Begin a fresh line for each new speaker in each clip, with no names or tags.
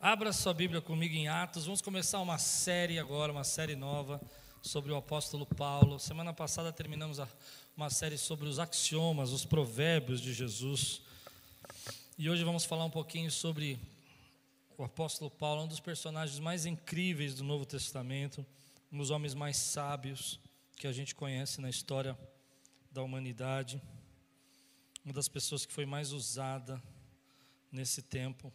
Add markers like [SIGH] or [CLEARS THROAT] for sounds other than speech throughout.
Abra sua Bíblia comigo em Atos. Vamos começar uma série agora, uma série nova sobre o apóstolo Paulo. Semana passada terminamos uma série sobre os axiomas, os provérbios de Jesus. E hoje vamos falar um pouquinho sobre o apóstolo Paulo, um dos personagens mais incríveis do Novo Testamento, um dos homens mais sábios que a gente conhece na história da humanidade, uma das pessoas que foi mais usada nesse tempo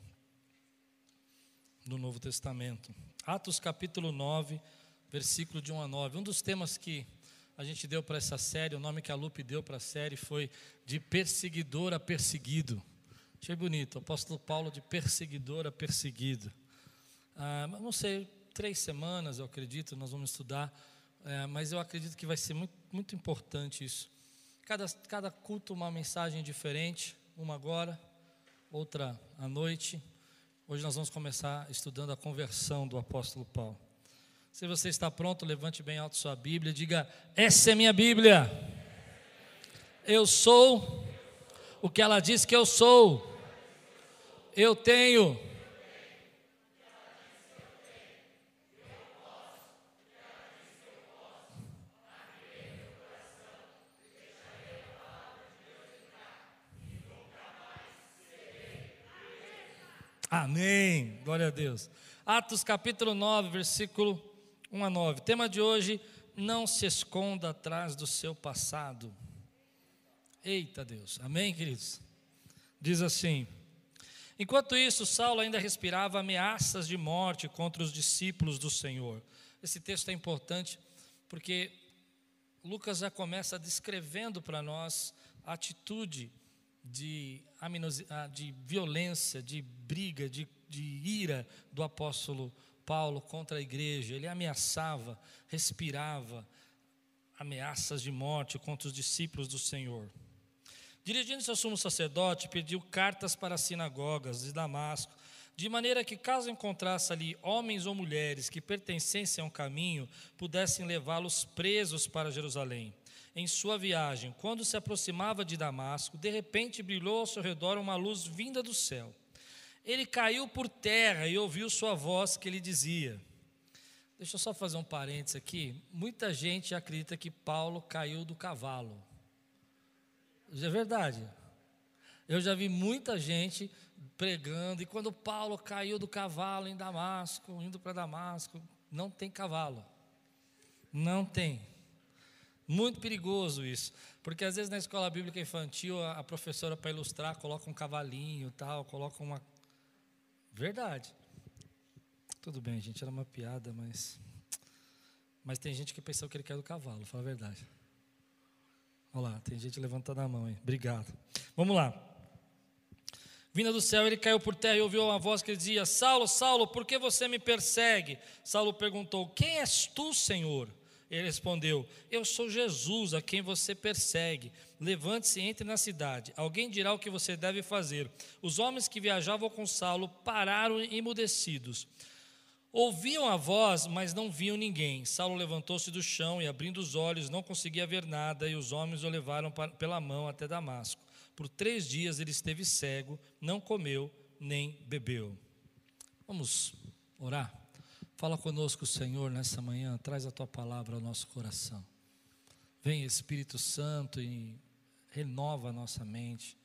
do Novo Testamento. Atos capítulo 9, versículo de 1 a 9. Um dos temas que a gente deu para essa série, o nome que a Lupe deu para a série foi de perseguidor a perseguido. Achei bonito, apóstolo Paulo de perseguidor a perseguido. Ah, não sei, três semanas eu acredito, nós vamos estudar, é, mas eu acredito que vai ser muito, muito importante isso. Cada, cada culto uma mensagem diferente, uma agora, outra à noite, Hoje nós vamos começar estudando a conversão do apóstolo Paulo. Se você está pronto, levante bem alto sua Bíblia, diga: Essa é minha Bíblia. Eu sou o que ela diz que eu sou. Eu tenho Amém. Glória a Deus. Atos capítulo 9, versículo 1 a 9. Tema de hoje: não se esconda atrás do seu passado. Eita Deus. Amém, queridos? Diz assim: Enquanto isso, Saulo ainda respirava ameaças de morte contra os discípulos do Senhor. Esse texto é importante porque Lucas já começa descrevendo para nós a atitude de, ah, de violência, de briga, de, de ira do apóstolo Paulo contra a igreja. Ele ameaçava, respirava ameaças de morte contra os discípulos do Senhor. Dirigindo-se ao sumo sacerdote, pediu cartas para as sinagogas de Damasco, de maneira que, caso encontrasse ali homens ou mulheres que pertencessem a um caminho, pudessem levá-los presos para Jerusalém em sua viagem, quando se aproximava de Damasco, de repente brilhou ao seu redor uma luz vinda do céu. Ele caiu por terra e ouviu sua voz que lhe dizia: Deixa eu só fazer um parênteses aqui. Muita gente acredita que Paulo caiu do cavalo. É verdade. Eu já vi muita gente pregando, e quando Paulo caiu do cavalo em Damasco, indo para Damasco, não tem cavalo. Não tem. Muito perigoso isso, porque às vezes na escola bíblica infantil a, professora para ilustrar coloca um cavalinho, tal, coloca uma verdade. Tudo bem, gente, era uma piada, mas mas tem gente que pensou que ele quer do cavalo, fala a verdade. Olha lá, tem gente levantando a mão aí. Obrigado. Vamos lá. Vinda do céu, ele caiu por terra e ouviu uma voz que dizia: Saulo, Saulo, por que você me persegue? Saulo perguntou: Quem és tu, Senhor? Ele respondeu: Eu sou Jesus, a quem você persegue. Levante-se e entre na cidade. Alguém dirá o que você deve fazer. Os homens que viajavam com Saulo pararam emudecidos. Ouviam a voz, mas não viam ninguém. Saulo levantou-se do chão e, abrindo os olhos, não conseguia ver nada, e os homens o levaram pela mão até Damasco. Por três dias ele esteve cego, não comeu nem bebeu. Vamos orar. Fala conosco, Senhor, nessa manhã, traz a tua palavra ao nosso coração. Vem, Espírito Santo, e renova a nossa mente,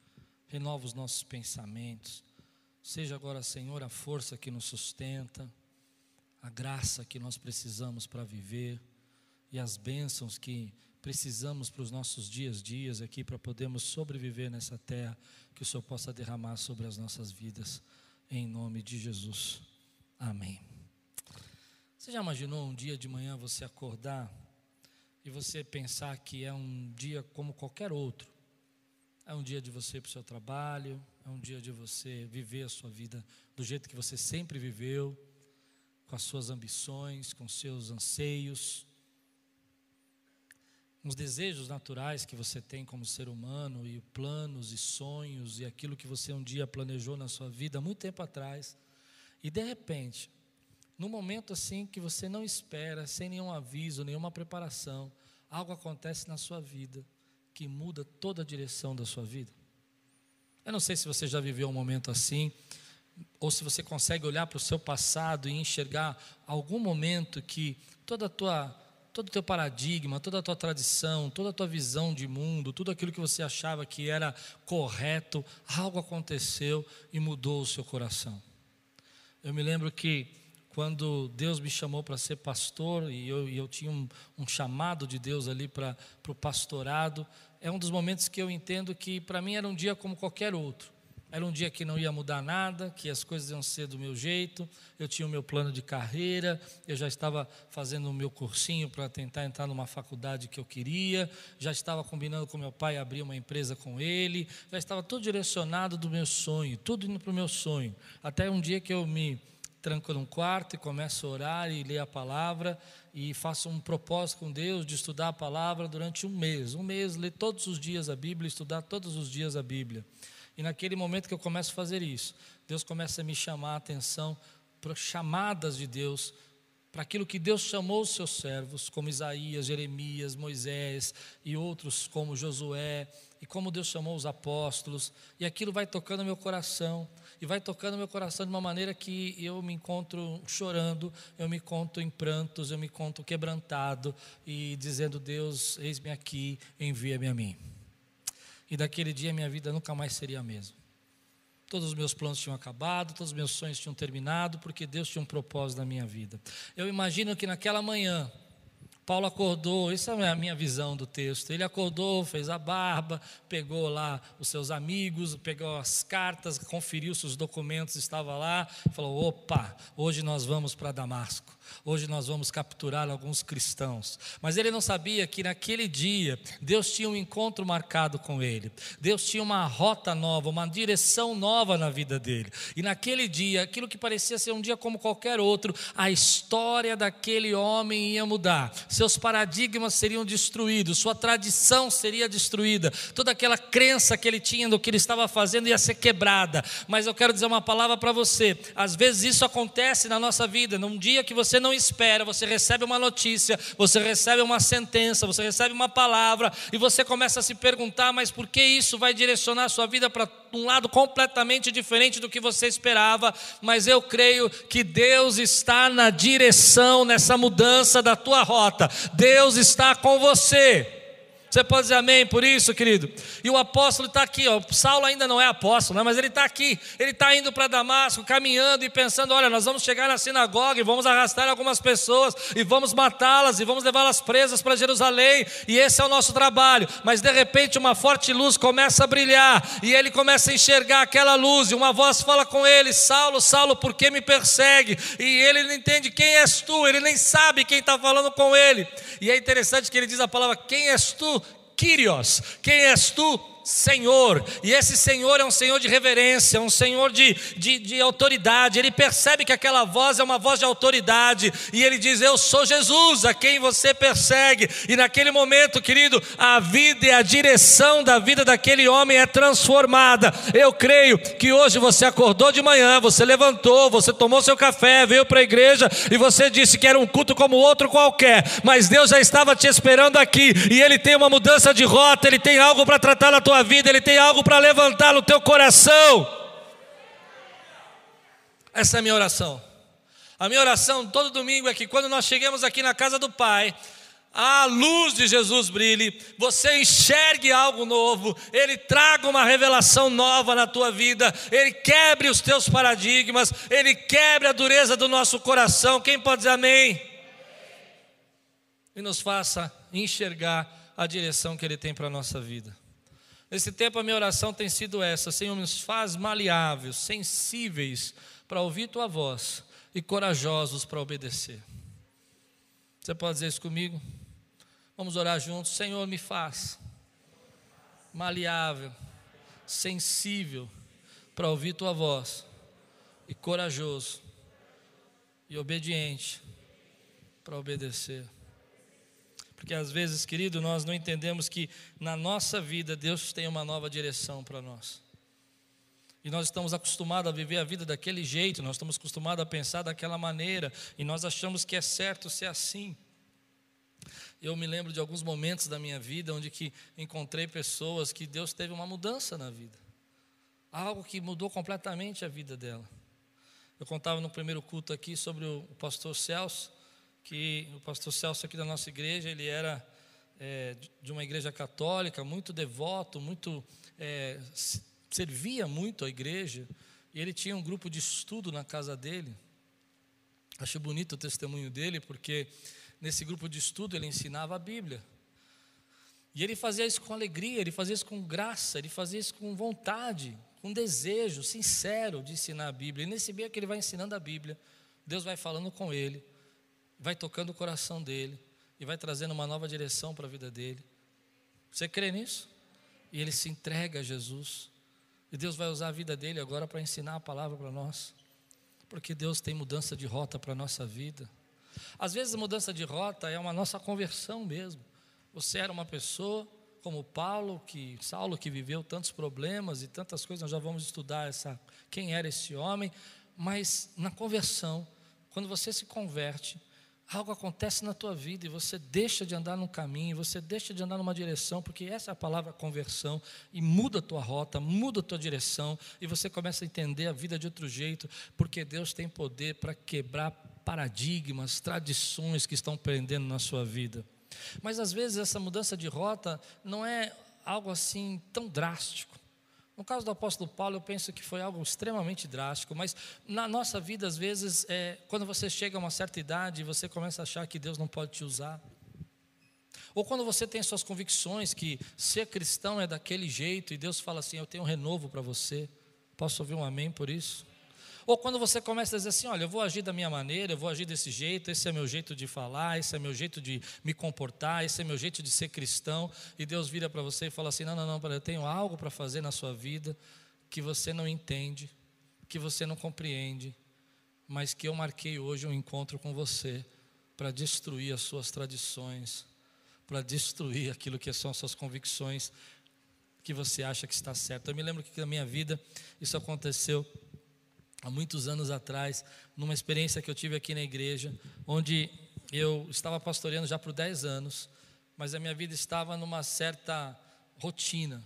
renova os nossos pensamentos. Seja agora, Senhor, a força que nos sustenta, a graça que nós precisamos para viver e as bênçãos que precisamos para os nossos dias dias aqui para podermos sobreviver nessa terra, que o Senhor possa derramar sobre as nossas vidas, em nome de Jesus. Amém. Você já imaginou um dia de manhã você acordar e você pensar que é um dia como qualquer outro? É um dia de você ir para o seu trabalho, é um dia de você viver a sua vida do jeito que você sempre viveu, com as suas ambições, com seus anseios, os desejos naturais que você tem como ser humano, e planos e sonhos, e aquilo que você um dia planejou na sua vida, muito tempo atrás, e de repente, num momento assim que você não espera, sem nenhum aviso, nenhuma preparação, algo acontece na sua vida que muda toda a direção da sua vida. Eu não sei se você já viveu um momento assim, ou se você consegue olhar para o seu passado e enxergar algum momento que toda a tua todo o teu paradigma, toda a tua tradição, toda a tua visão de mundo, tudo aquilo que você achava que era correto, algo aconteceu e mudou o seu coração. Eu me lembro que quando Deus me chamou para ser pastor, e eu, eu tinha um, um, chamado de Deus ali para o pastorado, é um dos momentos que eu entendo que para mim era um dia como qualquer outro. Era um dia que não ia mudar nada, que as coisas iam ser do meu jeito. Eu tinha o meu plano de carreira, eu já estava fazendo o meu cursinho para tentar entrar numa faculdade que eu queria, já estava combinando com meu pai abrir uma empresa com ele, já estava tudo direcionado do meu sonho, tudo indo para o meu sonho. Até um dia que eu me tranco num quarto e começo a orar e ler a palavra e faço um propósito com Deus de estudar a palavra durante um mês. Um mês, ler todos os dias a Bíblia, estudar todos os dias a Bíblia. E naquele momento que eu começo a fazer isso, Deus começa a me chamar a atenção para chamadas de Deus, para aquilo que Deus chamou os seus servos, como Isaías, Jeremias, Moisés e outros como Josué, e como Deus chamou os apóstolos, e aquilo vai tocando meu coração, e vai tocando meu coração de uma maneira que eu me encontro chorando, eu me encontro em prantos, eu me encontro quebrantado e dizendo: Deus, eis-me aqui, envia-me a mim. E daquele dia minha vida nunca mais seria a mesma. Todos os meus planos tinham acabado, todos os meus sonhos tinham terminado, porque Deus tinha um propósito na minha vida. Eu imagino que naquela manhã, Paulo acordou, isso é a minha visão do texto. Ele acordou, fez a barba, pegou lá os seus amigos, pegou as cartas, conferiu se os documentos estavam lá, falou: opa, hoje nós vamos para Damasco. Hoje nós vamos capturar alguns cristãos. Mas ele não sabia que naquele dia Deus tinha um encontro marcado com ele. Deus tinha uma rota nova, uma direção nova na vida dele. E naquele dia, aquilo que parecia ser um dia como qualquer outro, a história daquele homem ia mudar. Seus paradigmas seriam destruídos, sua tradição seria destruída, toda aquela crença que ele tinha do que ele estava fazendo ia ser quebrada. Mas eu quero dizer uma palavra para você. Às vezes isso acontece na nossa vida, num dia que você você não espera, você recebe uma notícia, você recebe uma sentença, você recebe uma palavra e você começa a se perguntar, mas por que isso vai direcionar a sua vida para um lado completamente diferente do que você esperava? Mas eu creio que Deus está na direção nessa mudança da tua rota. Deus está com você. Você pode dizer amém por isso, querido? E o apóstolo está aqui, ó. Saulo ainda não é apóstolo, né? mas ele está aqui. Ele está indo para Damasco, caminhando e pensando: olha, nós vamos chegar na sinagoga e vamos arrastar algumas pessoas e vamos matá-las e vamos levá-las presas para Jerusalém. E esse é o nosso trabalho. Mas de repente uma forte luz começa a brilhar e ele começa a enxergar aquela luz. E uma voz fala com ele: Saulo, Saulo, por que me persegue? E ele não entende quem és tu, ele nem sabe quem está falando com ele. E é interessante que ele diz a palavra: quem és tu? Kyrios, quem és tu? Senhor, e esse Senhor é um Senhor de reverência, um Senhor de, de, de, autoridade. Ele percebe que aquela voz é uma voz de autoridade, e ele diz: Eu sou Jesus, a quem você persegue. E naquele momento, querido, a vida e a direção da vida daquele homem é transformada. Eu creio que hoje você acordou de manhã, você levantou, você tomou seu café, veio para a igreja e você disse que era um culto como outro qualquer, mas Deus já estava te esperando aqui, e Ele tem uma mudança de rota, Ele tem algo para tratar na tua tua vida, Ele tem algo para levantar no teu coração. Essa é a minha oração. A minha oração todo domingo é que quando nós chegamos aqui na casa do Pai, a luz de Jesus brilhe, você enxergue algo novo, Ele traga uma revelação nova na tua vida, Ele quebre os teus paradigmas, Ele quebre a dureza do nosso coração. Quem pode dizer amém? E nos faça enxergar a direção que Ele tem para a nossa vida. Nesse tempo a minha oração tem sido essa: Senhor, nos faz maleáveis, sensíveis para ouvir tua voz e corajosos para obedecer. Você pode dizer isso comigo? Vamos orar juntos. Senhor, me faz maleável, sensível para ouvir tua voz e corajoso e obediente para obedecer. Porque às vezes, querido, nós não entendemos que na nossa vida Deus tem uma nova direção para nós. E nós estamos acostumados a viver a vida daquele jeito, nós estamos acostumados a pensar daquela maneira, e nós achamos que é certo ser assim. Eu me lembro de alguns momentos da minha vida onde que encontrei pessoas que Deus teve uma mudança na vida. Algo que mudou completamente a vida dela. Eu contava no primeiro culto aqui sobre o pastor Celso, que o pastor Celso aqui da nossa igreja, ele era é, de uma igreja católica, muito devoto, muito é, servia muito a igreja, e ele tinha um grupo de estudo na casa dele. Acho bonito o testemunho dele, porque nesse grupo de estudo ele ensinava a Bíblia. E ele fazia isso com alegria, ele fazia isso com graça, ele fazia isso com vontade, com desejo sincero de ensinar a Bíblia. E nesse meio que ele vai ensinando a Bíblia, Deus vai falando com ele, vai tocando o coração dele e vai trazendo uma nova direção para a vida dele. Você crê nisso? E ele se entrega a Jesus. E Deus vai usar a vida dele agora para ensinar a palavra para nós. Porque Deus tem mudança de rota para a nossa vida. Às vezes a mudança de rota é uma nossa conversão mesmo. Você era uma pessoa como Paulo, que Saulo que viveu tantos problemas e tantas coisas, nós já vamos estudar essa quem era esse homem, mas na conversão, quando você se converte, algo acontece na tua vida e você deixa de andar num caminho, você deixa de andar numa direção, porque essa é a palavra conversão, e muda a tua rota, muda a tua direção, e você começa a entender a vida de outro jeito, porque Deus tem poder para quebrar paradigmas, tradições que estão prendendo na sua vida. Mas às vezes essa mudança de rota não é algo assim tão drástico. No caso do apóstolo Paulo, eu penso que foi algo extremamente drástico, mas na nossa vida, às vezes, é, quando você chega a uma certa idade, você começa a achar que Deus não pode te usar. Ou quando você tem suas convicções que ser cristão é daquele jeito e Deus fala assim: Eu tenho um renovo para você. Posso ouvir um amém por isso? Ou quando você começa a dizer assim: olha, eu vou agir da minha maneira, eu vou agir desse jeito, esse é meu jeito de falar, esse é meu jeito de me comportar, esse é meu jeito de ser cristão, e Deus vira para você e fala assim: não, não, não, eu tenho algo para fazer na sua vida que você não entende, que você não compreende, mas que eu marquei hoje um encontro com você para destruir as suas tradições, para destruir aquilo que são as suas convicções que você acha que está certo. Eu me lembro que na minha vida isso aconteceu há muitos anos atrás, numa experiência que eu tive aqui na igreja, onde eu estava pastoreando já por 10 anos, mas a minha vida estava numa certa rotina.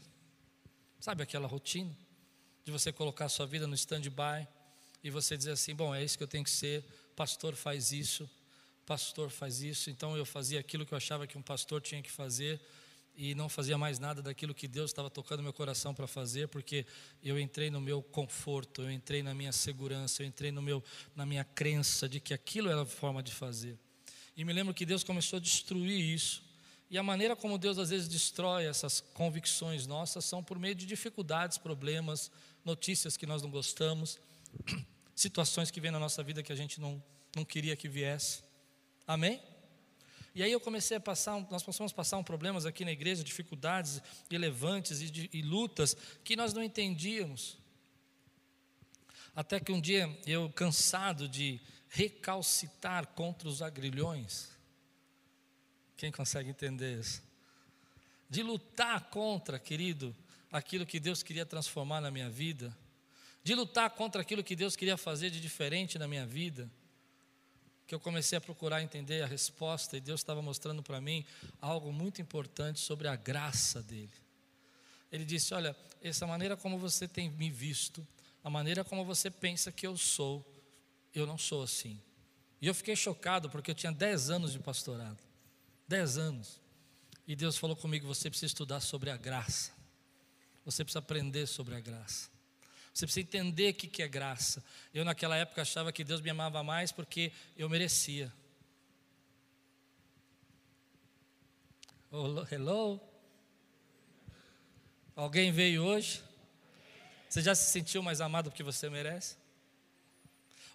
Sabe aquela rotina? De você colocar a sua vida no stand-by e você dizer assim: bom, é isso que eu tenho que ser, pastor faz isso, pastor faz isso. Então eu fazia aquilo que eu achava que um pastor tinha que fazer e não fazia mais nada daquilo que Deus estava tocando meu coração para fazer, porque eu entrei no meu conforto, eu entrei na minha segurança, eu entrei no meu, na minha crença de que aquilo era a forma de fazer. E me lembro que Deus começou a destruir isso. E a maneira como Deus às vezes destrói essas convicções nossas são por meio de dificuldades, problemas, notícias que nós não gostamos, [CLEARS THROAT] situações que vêm na nossa vida que a gente não, não queria que viesse. Amém? E aí eu comecei a passar, nós passamos a passar um problemas aqui na igreja, dificuldades relevantes e, de, e lutas que nós não entendíamos. Até que um dia eu, cansado de recalcitar contra os agrilhões, quem consegue entender isso? De lutar contra, querido, aquilo que Deus queria transformar na minha vida, de lutar contra aquilo que Deus queria fazer de diferente na minha vida que eu comecei a procurar entender a resposta e Deus estava mostrando para mim algo muito importante sobre a graça dele. Ele disse: Olha, essa maneira como você tem me visto, a maneira como você pensa que eu sou, eu não sou assim. E eu fiquei chocado porque eu tinha 10 anos de pastorado 10 anos. E Deus falou comigo: você precisa estudar sobre a graça, você precisa aprender sobre a graça. Você precisa entender o que é graça. Eu, naquela época, achava que Deus me amava mais porque eu merecia. Hello? Alguém veio hoje? Você já se sentiu mais amado porque você merece?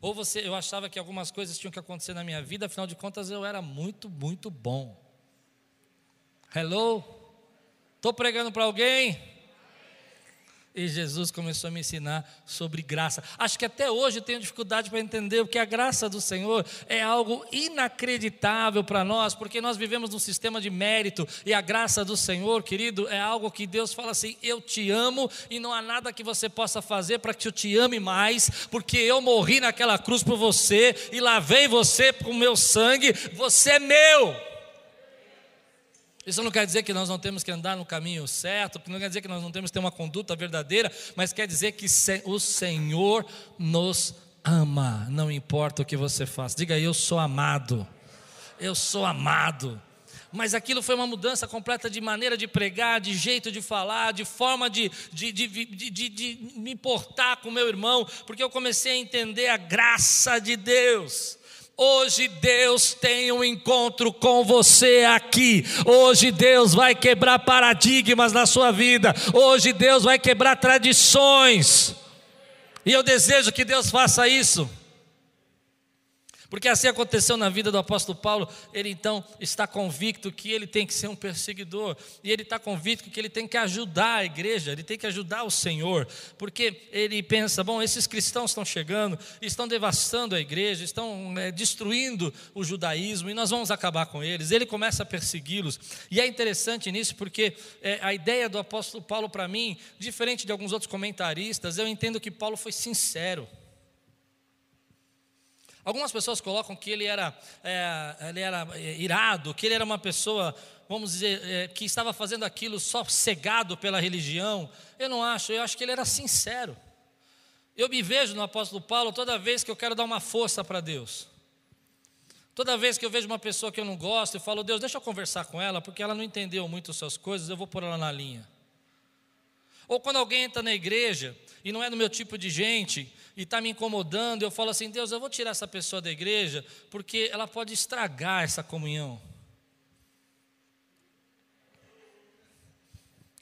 Ou você, eu achava que algumas coisas tinham que acontecer na minha vida, afinal de contas eu era muito, muito bom. Hello? Estou pregando para alguém? E Jesus começou a me ensinar sobre graça. Acho que até hoje eu tenho dificuldade para entender o que a graça do Senhor é algo inacreditável para nós, porque nós vivemos num sistema de mérito e a graça do Senhor, querido, é algo que Deus fala assim: eu te amo e não há nada que você possa fazer para que eu te ame mais, porque eu morri naquela cruz por você e lavei você com o meu sangue, você é meu. Isso não quer dizer que nós não temos que andar no caminho certo, não quer dizer que nós não temos que ter uma conduta verdadeira, mas quer dizer que o Senhor nos ama, não importa o que você faz. Diga, eu sou amado. Eu sou amado. Mas aquilo foi uma mudança completa de maneira de pregar, de jeito de falar, de forma de, de, de, de, de me importar com meu irmão, porque eu comecei a entender a graça de Deus. Hoje Deus tem um encontro com você aqui. Hoje Deus vai quebrar paradigmas na sua vida. Hoje Deus vai quebrar tradições. E eu desejo que Deus faça isso. Porque assim aconteceu na vida do apóstolo Paulo, ele então está convicto que ele tem que ser um perseguidor, e ele está convicto que ele tem que ajudar a igreja, ele tem que ajudar o Senhor, porque ele pensa: bom, esses cristãos estão chegando, estão devastando a igreja, estão é, destruindo o judaísmo, e nós vamos acabar com eles. Ele começa a persegui-los, e é interessante nisso, porque é, a ideia do apóstolo Paulo, para mim, diferente de alguns outros comentaristas, eu entendo que Paulo foi sincero. Algumas pessoas colocam que ele era, é, ele era é, irado, que ele era uma pessoa, vamos dizer, é, que estava fazendo aquilo só cegado pela religião. Eu não acho, eu acho que ele era sincero. Eu me vejo no apóstolo Paulo toda vez que eu quero dar uma força para Deus. Toda vez que eu vejo uma pessoa que eu não gosto, eu falo, Deus, deixa eu conversar com ela, porque ela não entendeu muito as suas coisas, eu vou pôr ela na linha. Ou quando alguém entra na igreja e não é do meu tipo de gente, e está me incomodando, eu falo assim: Deus, eu vou tirar essa pessoa da igreja, porque ela pode estragar essa comunhão.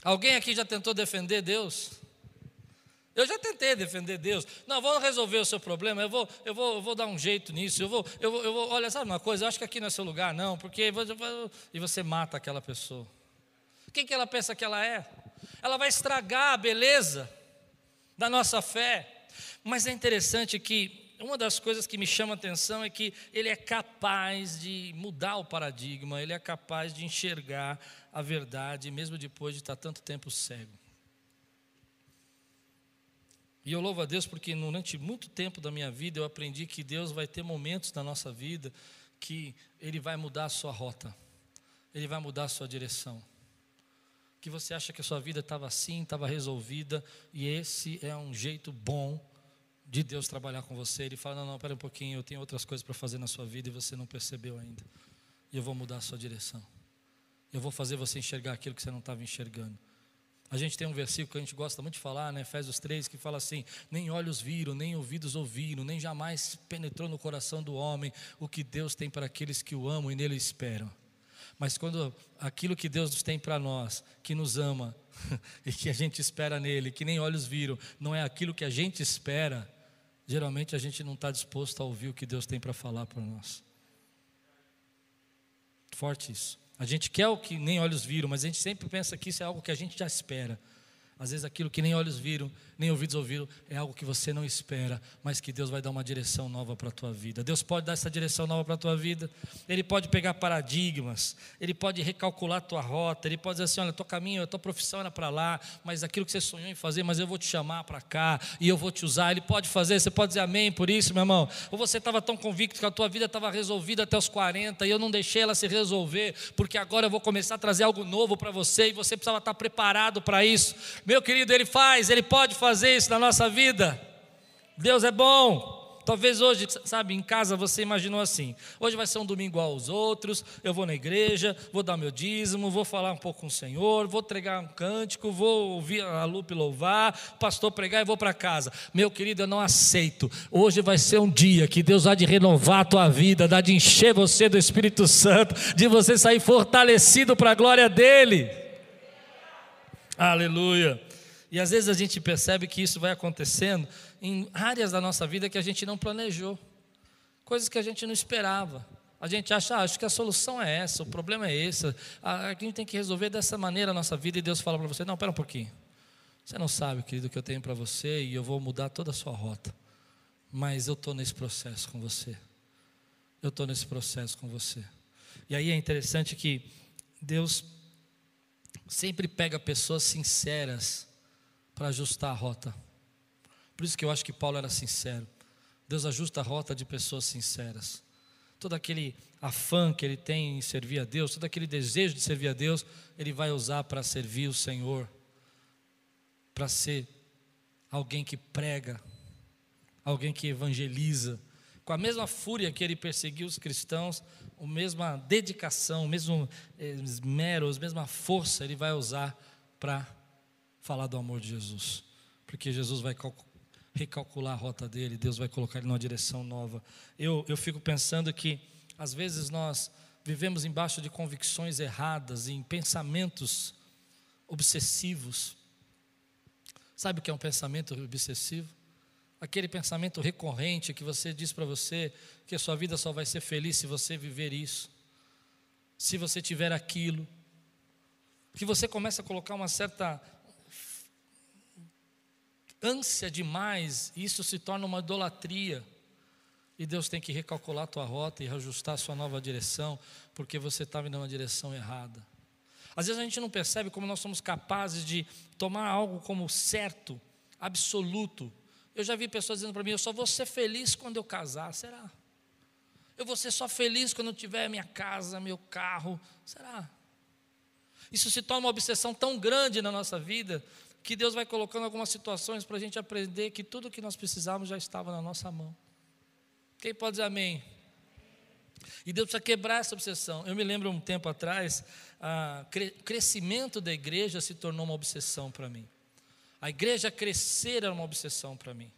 Alguém aqui já tentou defender Deus? Eu já tentei defender Deus. Não, vou resolver o seu problema. Eu vou, eu vou, eu vou dar um jeito nisso. Eu vou, eu vou, eu vou. Olha, sabe uma coisa? Eu acho que aqui não é seu lugar, não, porque e você mata aquela pessoa. Quem que ela pensa que ela é? Ela vai estragar a beleza da nossa fé. Mas é interessante que uma das coisas que me chama a atenção é que ele é capaz de mudar o paradigma, ele é capaz de enxergar a verdade, mesmo depois de estar tanto tempo cego. E eu louvo a Deus porque durante muito tempo da minha vida eu aprendi que Deus vai ter momentos na nossa vida que Ele vai mudar a sua rota, Ele vai mudar a sua direção. Que você acha que a sua vida estava assim, estava resolvida, e esse é um jeito bom de Deus trabalhar com você, Ele fala: não, não, espera um pouquinho, eu tenho outras coisas para fazer na sua vida e você não percebeu ainda. E eu vou mudar a sua direção. Eu vou fazer você enxergar aquilo que você não estava enxergando. A gente tem um versículo que a gente gosta muito de falar, né? Efésios 3, que fala assim: Nem olhos viram, nem ouvidos ouviram, nem jamais penetrou no coração do homem o que Deus tem para aqueles que o amam e nele esperam. Mas quando aquilo que Deus tem para nós, que nos ama [LAUGHS] e que a gente espera nele, que nem olhos viram, não é aquilo que a gente espera, geralmente a gente não está disposto a ouvir o que Deus tem para falar para nós. Forte isso. A gente quer o que nem olhos viram, mas a gente sempre pensa que isso é algo que a gente já espera. Às vezes aquilo que nem olhos viram, nem ouvidos ouviram, é algo que você não espera, mas que Deus vai dar uma direção nova para a tua vida. Deus pode dar essa direção nova para a tua vida. Ele pode pegar paradigmas, ele pode recalcular a tua rota, ele pode dizer assim: olha, teu caminho, a tua profissão era para lá, mas aquilo que você sonhou em fazer, mas eu vou te chamar para cá e eu vou te usar. Ele pode fazer, você pode dizer amém por isso, meu irmão. Ou você estava tão convicto que a tua vida estava resolvida até os 40 e eu não deixei ela se resolver, porque agora eu vou começar a trazer algo novo para você e você precisava estar preparado para isso. Meu querido, Ele faz, Ele pode fazer isso na nossa vida. Deus é bom. Talvez hoje, sabe, em casa você imaginou assim: hoje vai ser um domingo aos outros, eu vou na igreja, vou dar meu dízimo, vou falar um pouco com o Senhor, vou entregar um cântico, vou ouvir a Lupe louvar, pastor pregar e vou para casa. Meu querido, eu não aceito. Hoje vai ser um dia que Deus há de renovar a tua vida, dá de encher você do Espírito Santo, de você sair fortalecido para a glória dEle. Aleluia. E às vezes a gente percebe que isso vai acontecendo em áreas da nossa vida que a gente não planejou, coisas que a gente não esperava. A gente acha, ah, acho que a solução é essa, o problema é esse, a gente tem que resolver dessa maneira a nossa vida e Deus fala para você: não, espera um pouquinho. Você não sabe, querido, o que eu tenho para você e eu vou mudar toda a sua rota. Mas eu estou nesse processo com você. Eu estou nesse processo com você. E aí é interessante que Deus sempre pega pessoas sinceras para ajustar a rota. Por isso que eu acho que Paulo era sincero. Deus ajusta a rota de pessoas sinceras. Todo aquele afã que ele tem em servir a Deus, todo aquele desejo de servir a Deus, ele vai usar para servir o Senhor, para ser alguém que prega alguém que evangeliza. Com a mesma fúria que ele perseguiu os cristãos, a mesma dedicação, o mesmo eh, esmero, a mesma força ele vai usar para falar do amor de Jesus. Porque Jesus vai recalcular a rota dele, Deus vai colocar ele numa direção nova. Eu, eu fico pensando que, às vezes, nós vivemos embaixo de convicções erradas, em pensamentos obsessivos. Sabe o que é um pensamento obsessivo? Aquele pensamento recorrente que você diz para você que a sua vida só vai ser feliz se você viver isso, se você tiver aquilo. Que você começa a colocar uma certa ânsia demais, e isso se torna uma idolatria. E Deus tem que recalcular a tua rota e reajustar a sua nova direção, porque você estava indo numa direção errada. Às vezes a gente não percebe como nós somos capazes de tomar algo como certo, absoluto. Eu já vi pessoas dizendo para mim: eu só vou ser feliz quando eu casar. Será? Eu vou ser só feliz quando eu tiver minha casa, meu carro. Será? Isso se torna uma obsessão tão grande na nossa vida que Deus vai colocando algumas situações para a gente aprender que tudo o que nós precisávamos já estava na nossa mão. Quem pode dizer amém? E Deus precisa quebrar essa obsessão. Eu me lembro um tempo atrás, o crescimento da igreja se tornou uma obsessão para mim. A igreja crescer era uma obsessão para mim.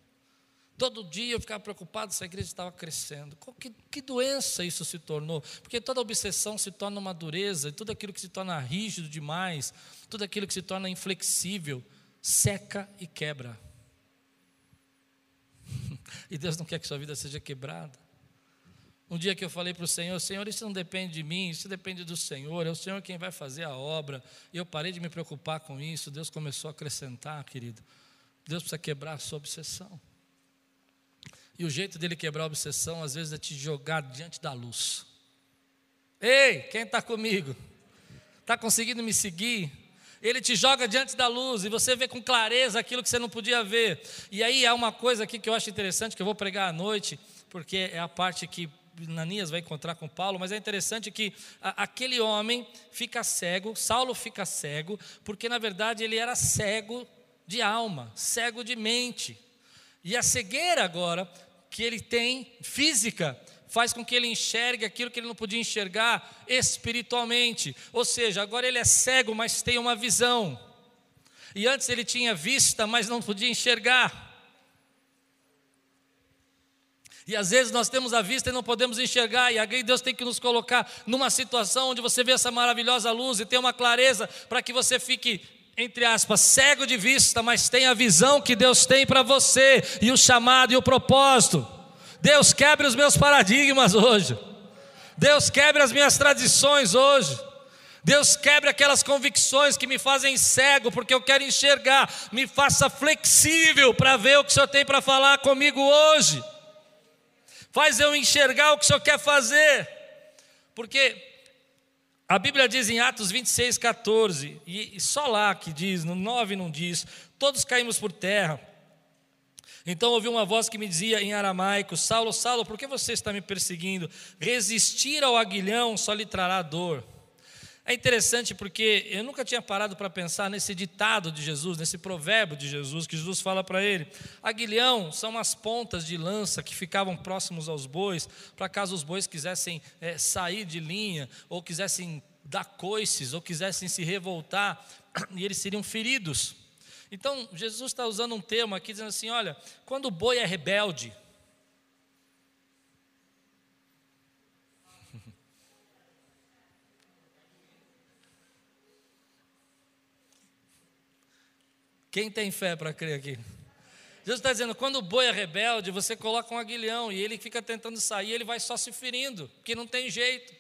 Todo dia eu ficava preocupado se a igreja estava crescendo. Que, que, doença isso se tornou? Porque toda obsessão se torna uma dureza, e tudo aquilo que se torna rígido demais, tudo aquilo que se torna inflexível, seca e quebra. [LAUGHS] e Deus não quer que sua vida seja quebrada. Um dia que eu falei para o Senhor, Senhor, isso não depende de mim, isso depende do Senhor, é o Senhor quem vai fazer a obra. E eu parei de me preocupar com isso, Deus começou a acrescentar, querido. Deus precisa quebrar a sua obsessão. E o jeito dele quebrar a obsessão, às vezes, é te jogar diante da luz. Ei, quem está comigo? Está conseguindo me seguir? Ele te joga diante da luz e você vê com clareza aquilo que você não podia ver. E aí há uma coisa aqui que eu acho interessante, que eu vou pregar à noite, porque é a parte que Nanias vai encontrar com Paulo, mas é interessante que a, aquele homem fica cego, Saulo fica cego, porque na verdade ele era cego de alma, cego de mente. E a cegueira agora que ele tem física faz com que ele enxergue aquilo que ele não podia enxergar espiritualmente. Ou seja, agora ele é cego, mas tem uma visão. E antes ele tinha vista, mas não podia enxergar. E às vezes nós temos a vista e não podemos enxergar, e aí Deus tem que nos colocar numa situação onde você vê essa maravilhosa luz e tem uma clareza para que você fique entre aspas, cego de vista, mas tem a visão que Deus tem para você, e o chamado e o propósito. Deus quebre os meus paradigmas hoje. Deus quebre as minhas tradições hoje. Deus quebre aquelas convicções que me fazem cego, porque eu quero enxergar. Me faça flexível para ver o que o Senhor tem para falar comigo hoje. Faz eu enxergar o que o Senhor quer fazer. Porque a Bíblia diz em Atos 26, 14, e só lá que diz, no 9 não diz, todos caímos por terra. Então ouvi uma voz que me dizia em aramaico: Saulo, Saulo, por que você está me perseguindo? Resistir ao aguilhão só lhe trará dor. É interessante porque eu nunca tinha parado para pensar nesse ditado de Jesus, nesse provérbio de Jesus, que Jesus fala para ele. Aguilhão são as pontas de lança que ficavam próximos aos bois, para caso os bois quisessem é, sair de linha, ou quisessem dar coices, ou quisessem se revoltar, [CLEARS THROAT] e eles seriam feridos. Então, Jesus está usando um termo aqui, dizendo assim: olha, quando o boi é rebelde, Quem tem fé para crer aqui? Jesus está dizendo: quando o boi é rebelde, você coloca um aguilhão e ele fica tentando sair, ele vai só se ferindo, que não tem jeito.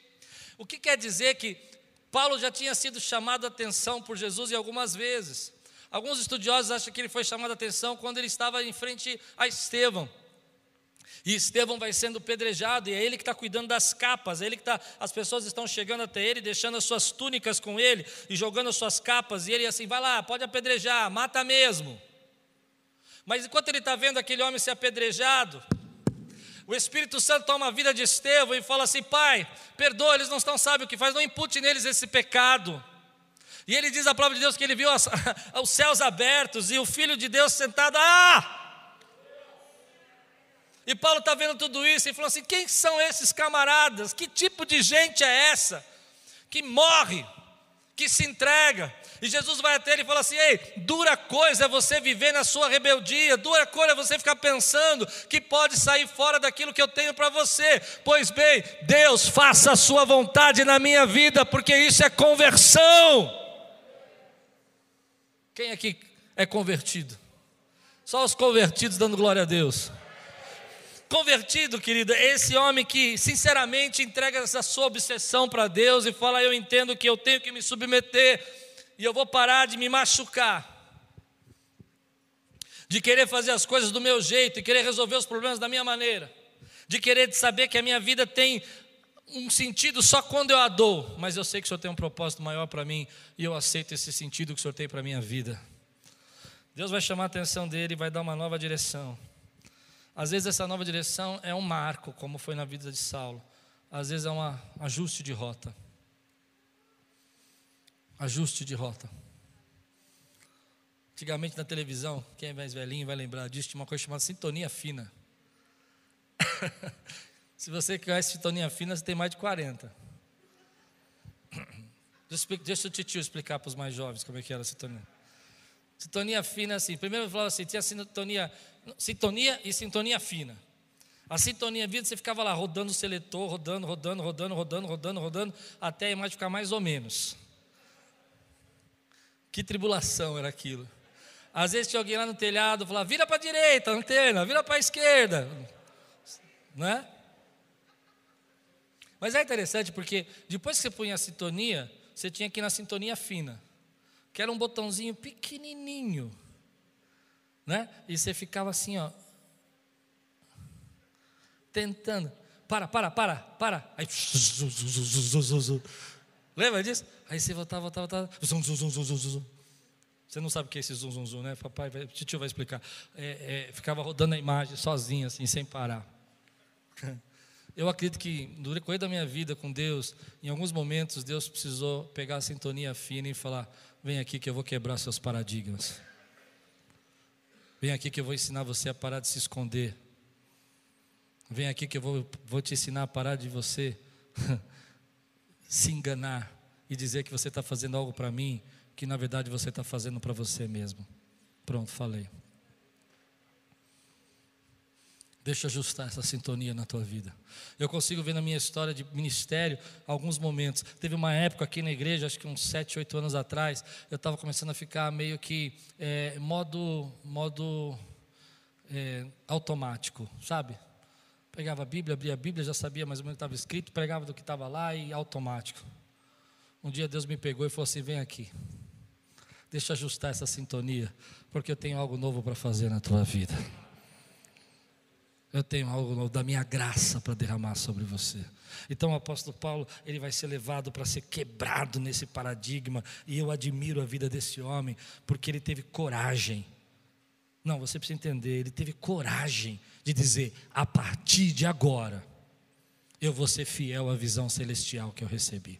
O que quer dizer que Paulo já tinha sido chamado a atenção por Jesus em algumas vezes. Alguns estudiosos acham que ele foi chamado a atenção quando ele estava em frente a Estevão. E Estevão vai sendo pedrejado, e é ele que está cuidando das capas, é ele que está. As pessoas estão chegando até ele, deixando as suas túnicas com ele e jogando as suas capas, e ele assim, vai lá, pode apedrejar, mata mesmo. Mas enquanto ele está vendo aquele homem ser apedrejado, o Espírito Santo toma a vida de Estevão e fala assim: Pai, perdoa, eles não estão sabem o que faz, não impute neles esse pecado. E ele diz a palavra de Deus que ele viu as, [LAUGHS] os céus abertos e o Filho de Deus sentado. Ah! E Paulo está vendo tudo isso e falou assim: quem são esses camaradas? Que tipo de gente é essa? Que morre, que se entrega. E Jesus vai até ele e fala assim: Ei, dura coisa é você viver na sua rebeldia, dura coisa é você ficar pensando que pode sair fora daquilo que eu tenho para você. Pois bem, Deus faça a sua vontade na minha vida, porque isso é conversão. Quem aqui é convertido? Só os convertidos dando glória a Deus. Convertido, querida, é esse homem que sinceramente entrega essa sua obsessão para Deus e fala: Eu entendo que eu tenho que me submeter e eu vou parar de me machucar, de querer fazer as coisas do meu jeito e querer resolver os problemas da minha maneira, de querer saber que a minha vida tem um sentido só quando eu a dou, mas eu sei que o Senhor tem um propósito maior para mim e eu aceito esse sentido que o Senhor tem para a minha vida. Deus vai chamar a atenção dele e vai dar uma nova direção. Às vezes essa nova direção é um marco, como foi na vida de Saulo. Às vezes é um ajuste de rota. Ajuste de rota. Antigamente na televisão, quem é mais velhinho vai lembrar disso, tinha uma coisa chamada sintonia fina. [LAUGHS] Se você conhece sintonia fina, você tem mais de 40. Deixa o tio explicar para os mais jovens como é que era a sintonia. Sintonia fina assim. Primeiro eu falava assim, tinha sintonia, sintonia e sintonia fina. A sintonia vida, você ficava lá rodando o seletor, rodando, rodando, rodando, rodando, rodando, rodando, até a imagem ficar mais ou menos. Que tribulação era aquilo. Às vezes tinha alguém lá no telhado, falava, vira para a direita, antena, vira para a esquerda. Não é? Mas é interessante porque depois que você punha a sintonia, você tinha que ir na sintonia fina que era um botãozinho pequenininho, né? E você ficava assim, ó, tentando, para, para, para, para, aí, lembra disso? Aí você voltava, voltava, voltava, zum, zum, zum, zum, zum. Você não sabe o que é esse zum, zum, zum, né? Papai, vai, tio vai explicar. É, é, ficava rodando a imagem sozinho, assim, sem parar. [LAUGHS] Eu acredito que no decorrer da minha vida com Deus, em alguns momentos Deus precisou pegar a sintonia fina e falar: Vem aqui que eu vou quebrar seus paradigmas. Vem aqui que eu vou ensinar você a parar de se esconder. Vem aqui que eu vou, vou te ensinar a parar de você [LAUGHS] se enganar e dizer que você está fazendo algo para mim, que na verdade você está fazendo para você mesmo. Pronto, falei. Deixa ajustar essa sintonia na tua vida. Eu consigo ver na minha história de ministério alguns momentos. Teve uma época aqui na igreja, acho que uns 7, 8 anos atrás, eu estava começando a ficar meio que é, modo, modo é, automático, sabe? Pegava a Bíblia, abria a Bíblia, já sabia mais ou menos o que estava escrito, pregava do que estava lá e automático. Um dia Deus me pegou e falou assim: vem aqui, deixa ajustar essa sintonia, porque eu tenho algo novo para fazer na tua vida. Eu tenho algo novo da minha graça para derramar sobre você. Então o apóstolo Paulo, ele vai ser levado para ser quebrado nesse paradigma, e eu admiro a vida desse homem, porque ele teve coragem. Não, você precisa entender, ele teve coragem de dizer: a partir de agora, eu vou ser fiel à visão celestial que eu recebi.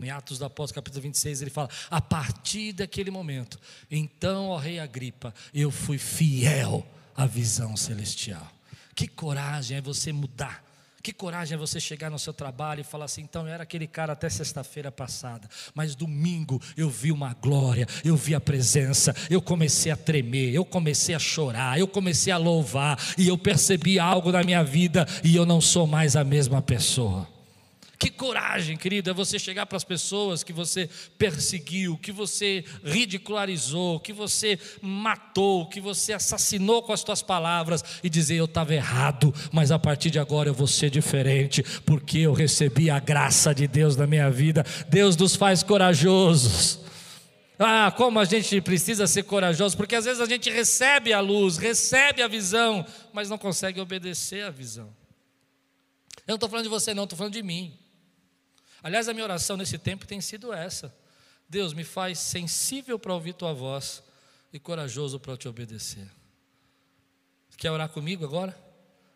Em Atos do Apóstolo, capítulo 26, ele fala: A partir daquele momento, então, ó Rei Agripa, eu fui fiel à visão celestial. Que coragem é você mudar. Que coragem é você chegar no seu trabalho e falar assim: então eu era aquele cara até sexta-feira passada, mas domingo eu vi uma glória, eu vi a presença, eu comecei a tremer, eu comecei a chorar, eu comecei a louvar, e eu percebi algo na minha vida e eu não sou mais a mesma pessoa. Que coragem, querido, é você chegar para as pessoas que você perseguiu, que você ridicularizou, que você matou, que você assassinou com as suas palavras e dizer: Eu estava errado, mas a partir de agora eu vou ser diferente, porque eu recebi a graça de Deus na minha vida. Deus nos faz corajosos. Ah, como a gente precisa ser corajoso, porque às vezes a gente recebe a luz, recebe a visão, mas não consegue obedecer à visão. Eu não estou falando de você, não, estou falando de mim. Aliás, a minha oração nesse tempo tem sido essa: Deus, me faz sensível para ouvir tua voz e corajoso para te obedecer. Quer orar comigo agora?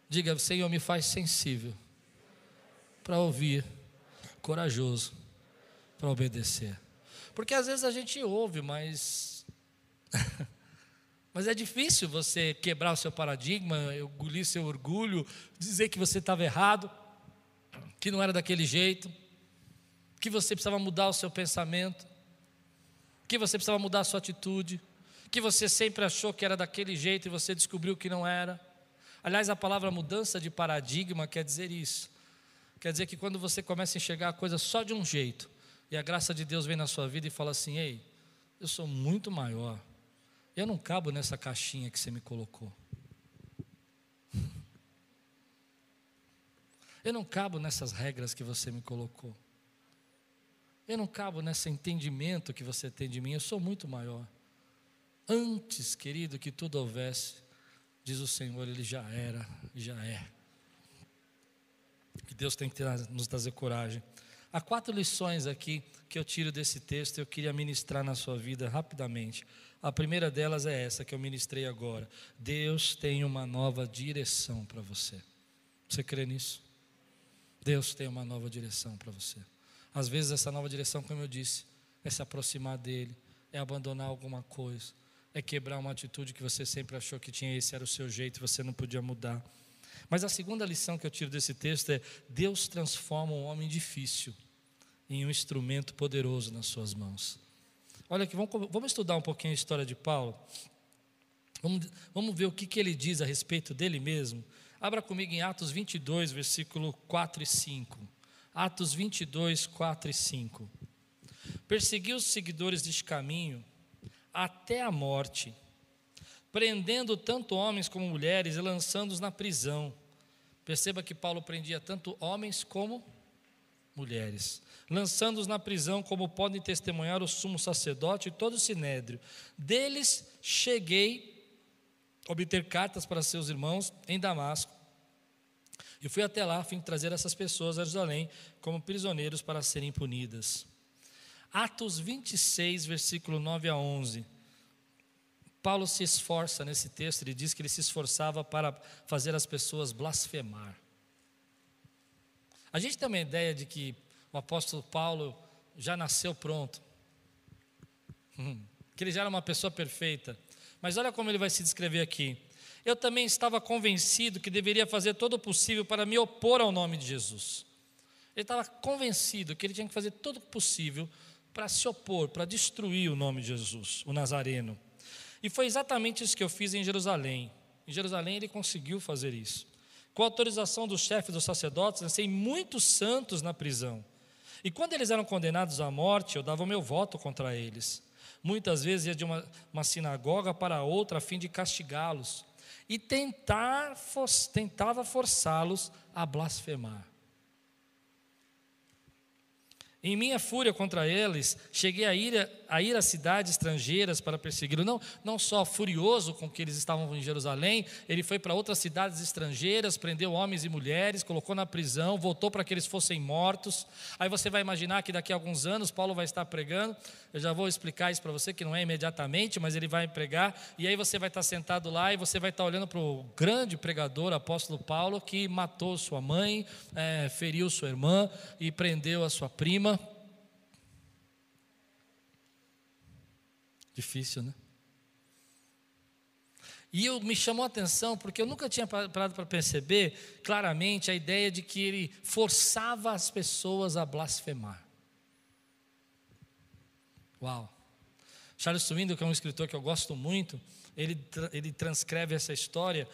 Diga, Senhor, me faz sensível para ouvir, corajoso para obedecer. Porque às vezes a gente ouve, mas [LAUGHS] Mas é difícil você quebrar o seu paradigma, engolir seu orgulho, dizer que você estava errado, que não era daquele jeito, que você precisava mudar o seu pensamento, que você precisava mudar a sua atitude, que você sempre achou que era daquele jeito e você descobriu que não era. Aliás, a palavra mudança de paradigma quer dizer isso. Quer dizer que quando você começa a enxergar a coisa só de um jeito, e a graça de Deus vem na sua vida e fala assim: ei, eu sou muito maior, eu não cabo nessa caixinha que você me colocou. [LAUGHS] Eu não cabo nessas regras que você me colocou. Eu não cabo nesse entendimento que você tem de mim, eu sou muito maior. Antes, querido, que tudo houvesse, diz o Senhor, Ele já era, já é. E Deus tem que nos trazer coragem. Há quatro lições aqui que eu tiro desse texto e eu queria ministrar na sua vida rapidamente. A primeira delas é essa que eu ministrei agora. Deus tem uma nova direção para você. Você crê nisso? Deus tem uma nova direção para você. Às vezes essa nova direção, como eu disse, é se aproximar dele, é abandonar alguma coisa, é quebrar uma atitude que você sempre achou que tinha, esse era o seu jeito, você não podia mudar. Mas a segunda lição que eu tiro desse texto é: Deus transforma um homem difícil em um instrumento poderoso nas suas mãos. Olha aqui, vamos, vamos estudar um pouquinho a história de Paulo. Vamos, vamos ver o que, que ele diz a respeito dele mesmo. Abra comigo em Atos 22, versículo 4 e 5. Atos 22, 4 e 5. Perseguiu os seguidores deste caminho até a morte prendendo tanto homens como mulheres e lançando-os na prisão. Perceba que Paulo prendia tanto homens como mulheres, lançando-os na prisão, como podem testemunhar o sumo sacerdote e todo o sinédrio. Deles cheguei a obter cartas para seus irmãos em Damasco. E fui até lá a fim de trazer essas pessoas a Jerusalém como prisioneiros para serem punidas. Atos 26, versículo 9 a 11. Paulo se esforça nesse texto, ele diz que ele se esforçava para fazer as pessoas blasfemar. A gente tem uma ideia de que o apóstolo Paulo já nasceu pronto, [LAUGHS] que ele já era uma pessoa perfeita, mas olha como ele vai se descrever aqui. Eu também estava convencido que deveria fazer todo o possível para me opor ao nome de Jesus. Ele estava convencido que ele tinha que fazer todo o possível para se opor, para destruir o nome de Jesus, o Nazareno. E foi exatamente isso que eu fiz em Jerusalém. Em Jerusalém ele conseguiu fazer isso. Com a autorização do chefe dos sacerdotes, lancei muitos santos na prisão. E quando eles eram condenados à morte, eu dava o meu voto contra eles. Muitas vezes ia de uma, uma sinagoga para outra a fim de castigá-los. E tentar, for, tentava forçá-los a blasfemar. Em minha fúria contra eles, cheguei a ir a, ir a cidades estrangeiras para persegui-lo. Não, não só furioso com que eles estavam em Jerusalém, ele foi para outras cidades estrangeiras, prendeu homens e mulheres, colocou na prisão, voltou para que eles fossem mortos. Aí você vai imaginar que daqui a alguns anos Paulo vai estar pregando. Eu já vou explicar isso para você, que não é imediatamente, mas ele vai pregar. E aí você vai estar sentado lá e você vai estar olhando para o grande pregador, apóstolo Paulo, que matou sua mãe, é, feriu sua irmã e prendeu a sua prima. Difícil, né? E eu, me chamou a atenção porque eu nunca tinha parado para perceber claramente a ideia de que ele forçava as pessoas a blasfemar. Uau! Charles Swindoll, que é um escritor que eu gosto muito, ele, ele transcreve essa história.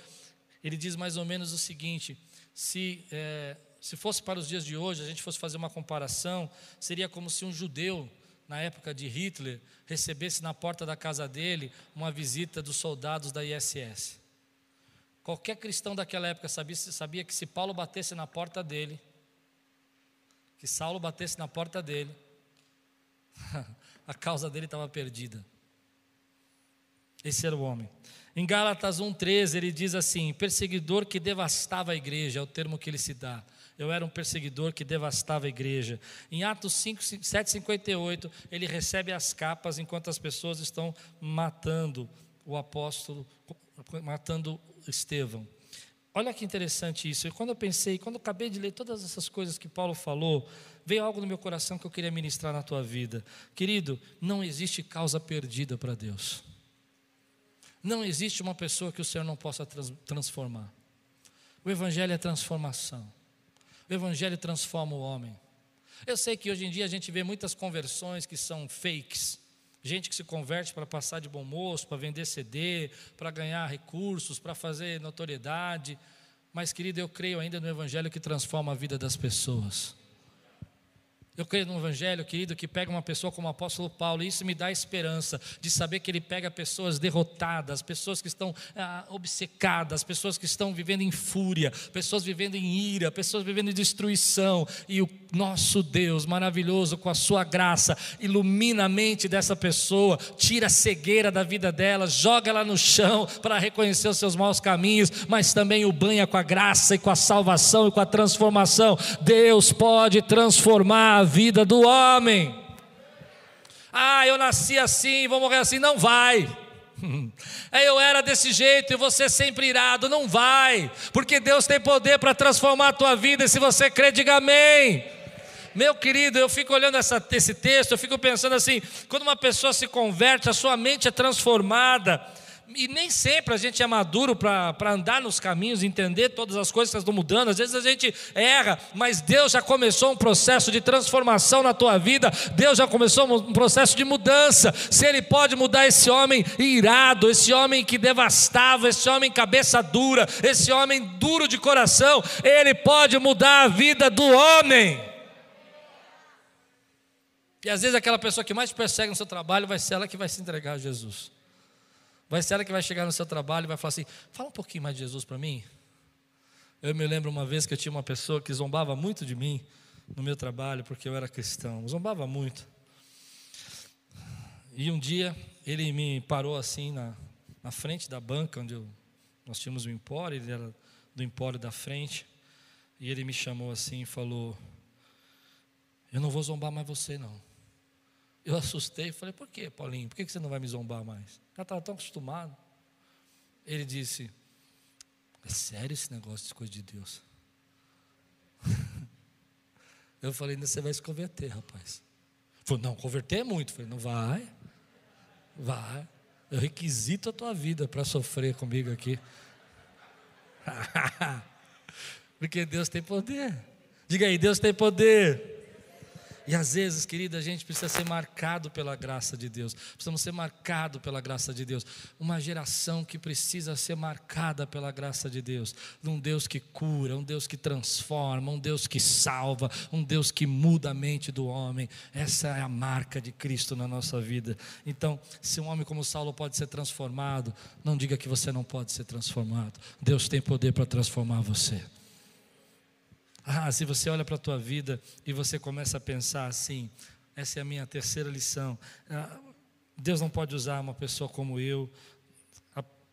Ele diz mais ou menos o seguinte: se, é, se fosse para os dias de hoje, a gente fosse fazer uma comparação, seria como se um judeu na época de Hitler, recebesse na porta da casa dele uma visita dos soldados da ISS. Qualquer cristão daquela época sabia, sabia que se Paulo batesse na porta dele, que Saulo batesse na porta dele, [LAUGHS] a causa dele estava perdida. Esse era o homem. Em Gálatas 1,13 ele diz assim: perseguidor que devastava a igreja, é o termo que ele se dá eu era um perseguidor que devastava a igreja. Em Atos 5, 7,58, ele recebe as capas enquanto as pessoas estão matando o apóstolo, matando Estevão. Olha que interessante isso. E quando eu pensei, quando eu acabei de ler todas essas coisas que Paulo falou, veio algo no meu coração que eu queria ministrar na tua vida. Querido, não existe causa perdida para Deus. Não existe uma pessoa que o Senhor não possa trans transformar. O Evangelho é transformação. O Evangelho transforma o homem. Eu sei que hoje em dia a gente vê muitas conversões que são fakes. Gente que se converte para passar de bom moço, para vender CD, para ganhar recursos, para fazer notoriedade. Mas, querido, eu creio ainda no Evangelho que transforma a vida das pessoas. Eu creio no Evangelho, querido, que pega uma pessoa como o apóstolo Paulo, e isso me dá esperança de saber que ele pega pessoas derrotadas, pessoas que estão ah, obcecadas, pessoas que estão vivendo em fúria, pessoas vivendo em ira, pessoas vivendo em destruição, e o nosso Deus maravilhoso, com a sua graça, ilumina a mente dessa pessoa, tira a cegueira da vida dela, joga ela no chão para reconhecer os seus maus caminhos, mas também o banha com a graça e com a salvação e com a transformação. Deus pode transformar vida do homem. Ah, eu nasci assim, vou morrer assim. Não vai. [LAUGHS] É, eu era desse jeito e você sempre irado. Não vai, porque Deus tem poder para transformar a tua vida. E se você crê, diga amém. Meu querido, eu fico olhando essa, esse texto, eu fico pensando assim: quando uma pessoa se converte, a sua mente é transformada. E nem sempre a gente é maduro para andar nos caminhos, entender todas as coisas que estão mudando. Às vezes a gente erra, mas Deus já começou um processo de transformação na tua vida. Deus já começou um processo de mudança. Se Ele pode mudar esse homem irado, esse homem que devastava, esse homem cabeça dura, esse homem duro de coração, Ele pode mudar a vida do homem. E às vezes aquela pessoa que mais te persegue no seu trabalho vai ser ela que vai se entregar a Jesus. Vai ser ela que vai chegar no seu trabalho e vai falar assim: fala um pouquinho mais de Jesus para mim. Eu me lembro uma vez que eu tinha uma pessoa que zombava muito de mim no meu trabalho, porque eu era cristão, zombava muito. E um dia ele me parou assim na, na frente da banca, onde eu, nós tínhamos o um empório, ele era do empório da frente, e ele me chamou assim e falou: Eu não vou zombar mais você, não. Eu assustei falei: Por que, Paulinho? Por que você não vai me zombar mais? Já estava tão acostumado. Ele disse: É sério esse negócio de coisa de Deus? [LAUGHS] Eu falei: Ainda você vai se converter, rapaz. Falou: Não, converter é muito. Eu falei: Não vai. Vai. Eu requisito a tua vida para sofrer comigo aqui. [LAUGHS] Porque Deus tem poder. Diga aí, Deus tem poder. E às vezes, querida, a gente precisa ser marcado pela graça de Deus. Precisamos ser marcado pela graça de Deus. Uma geração que precisa ser marcada pela graça de Deus. Um Deus que cura, um Deus que transforma, um Deus que salva, um Deus que muda a mente do homem. Essa é a marca de Cristo na nossa vida. Então, se um homem como Saulo pode ser transformado, não diga que você não pode ser transformado. Deus tem poder para transformar você. Ah, se você olha para a tua vida e você começa a pensar assim, essa é a minha terceira lição. Ah, Deus não pode usar uma pessoa como eu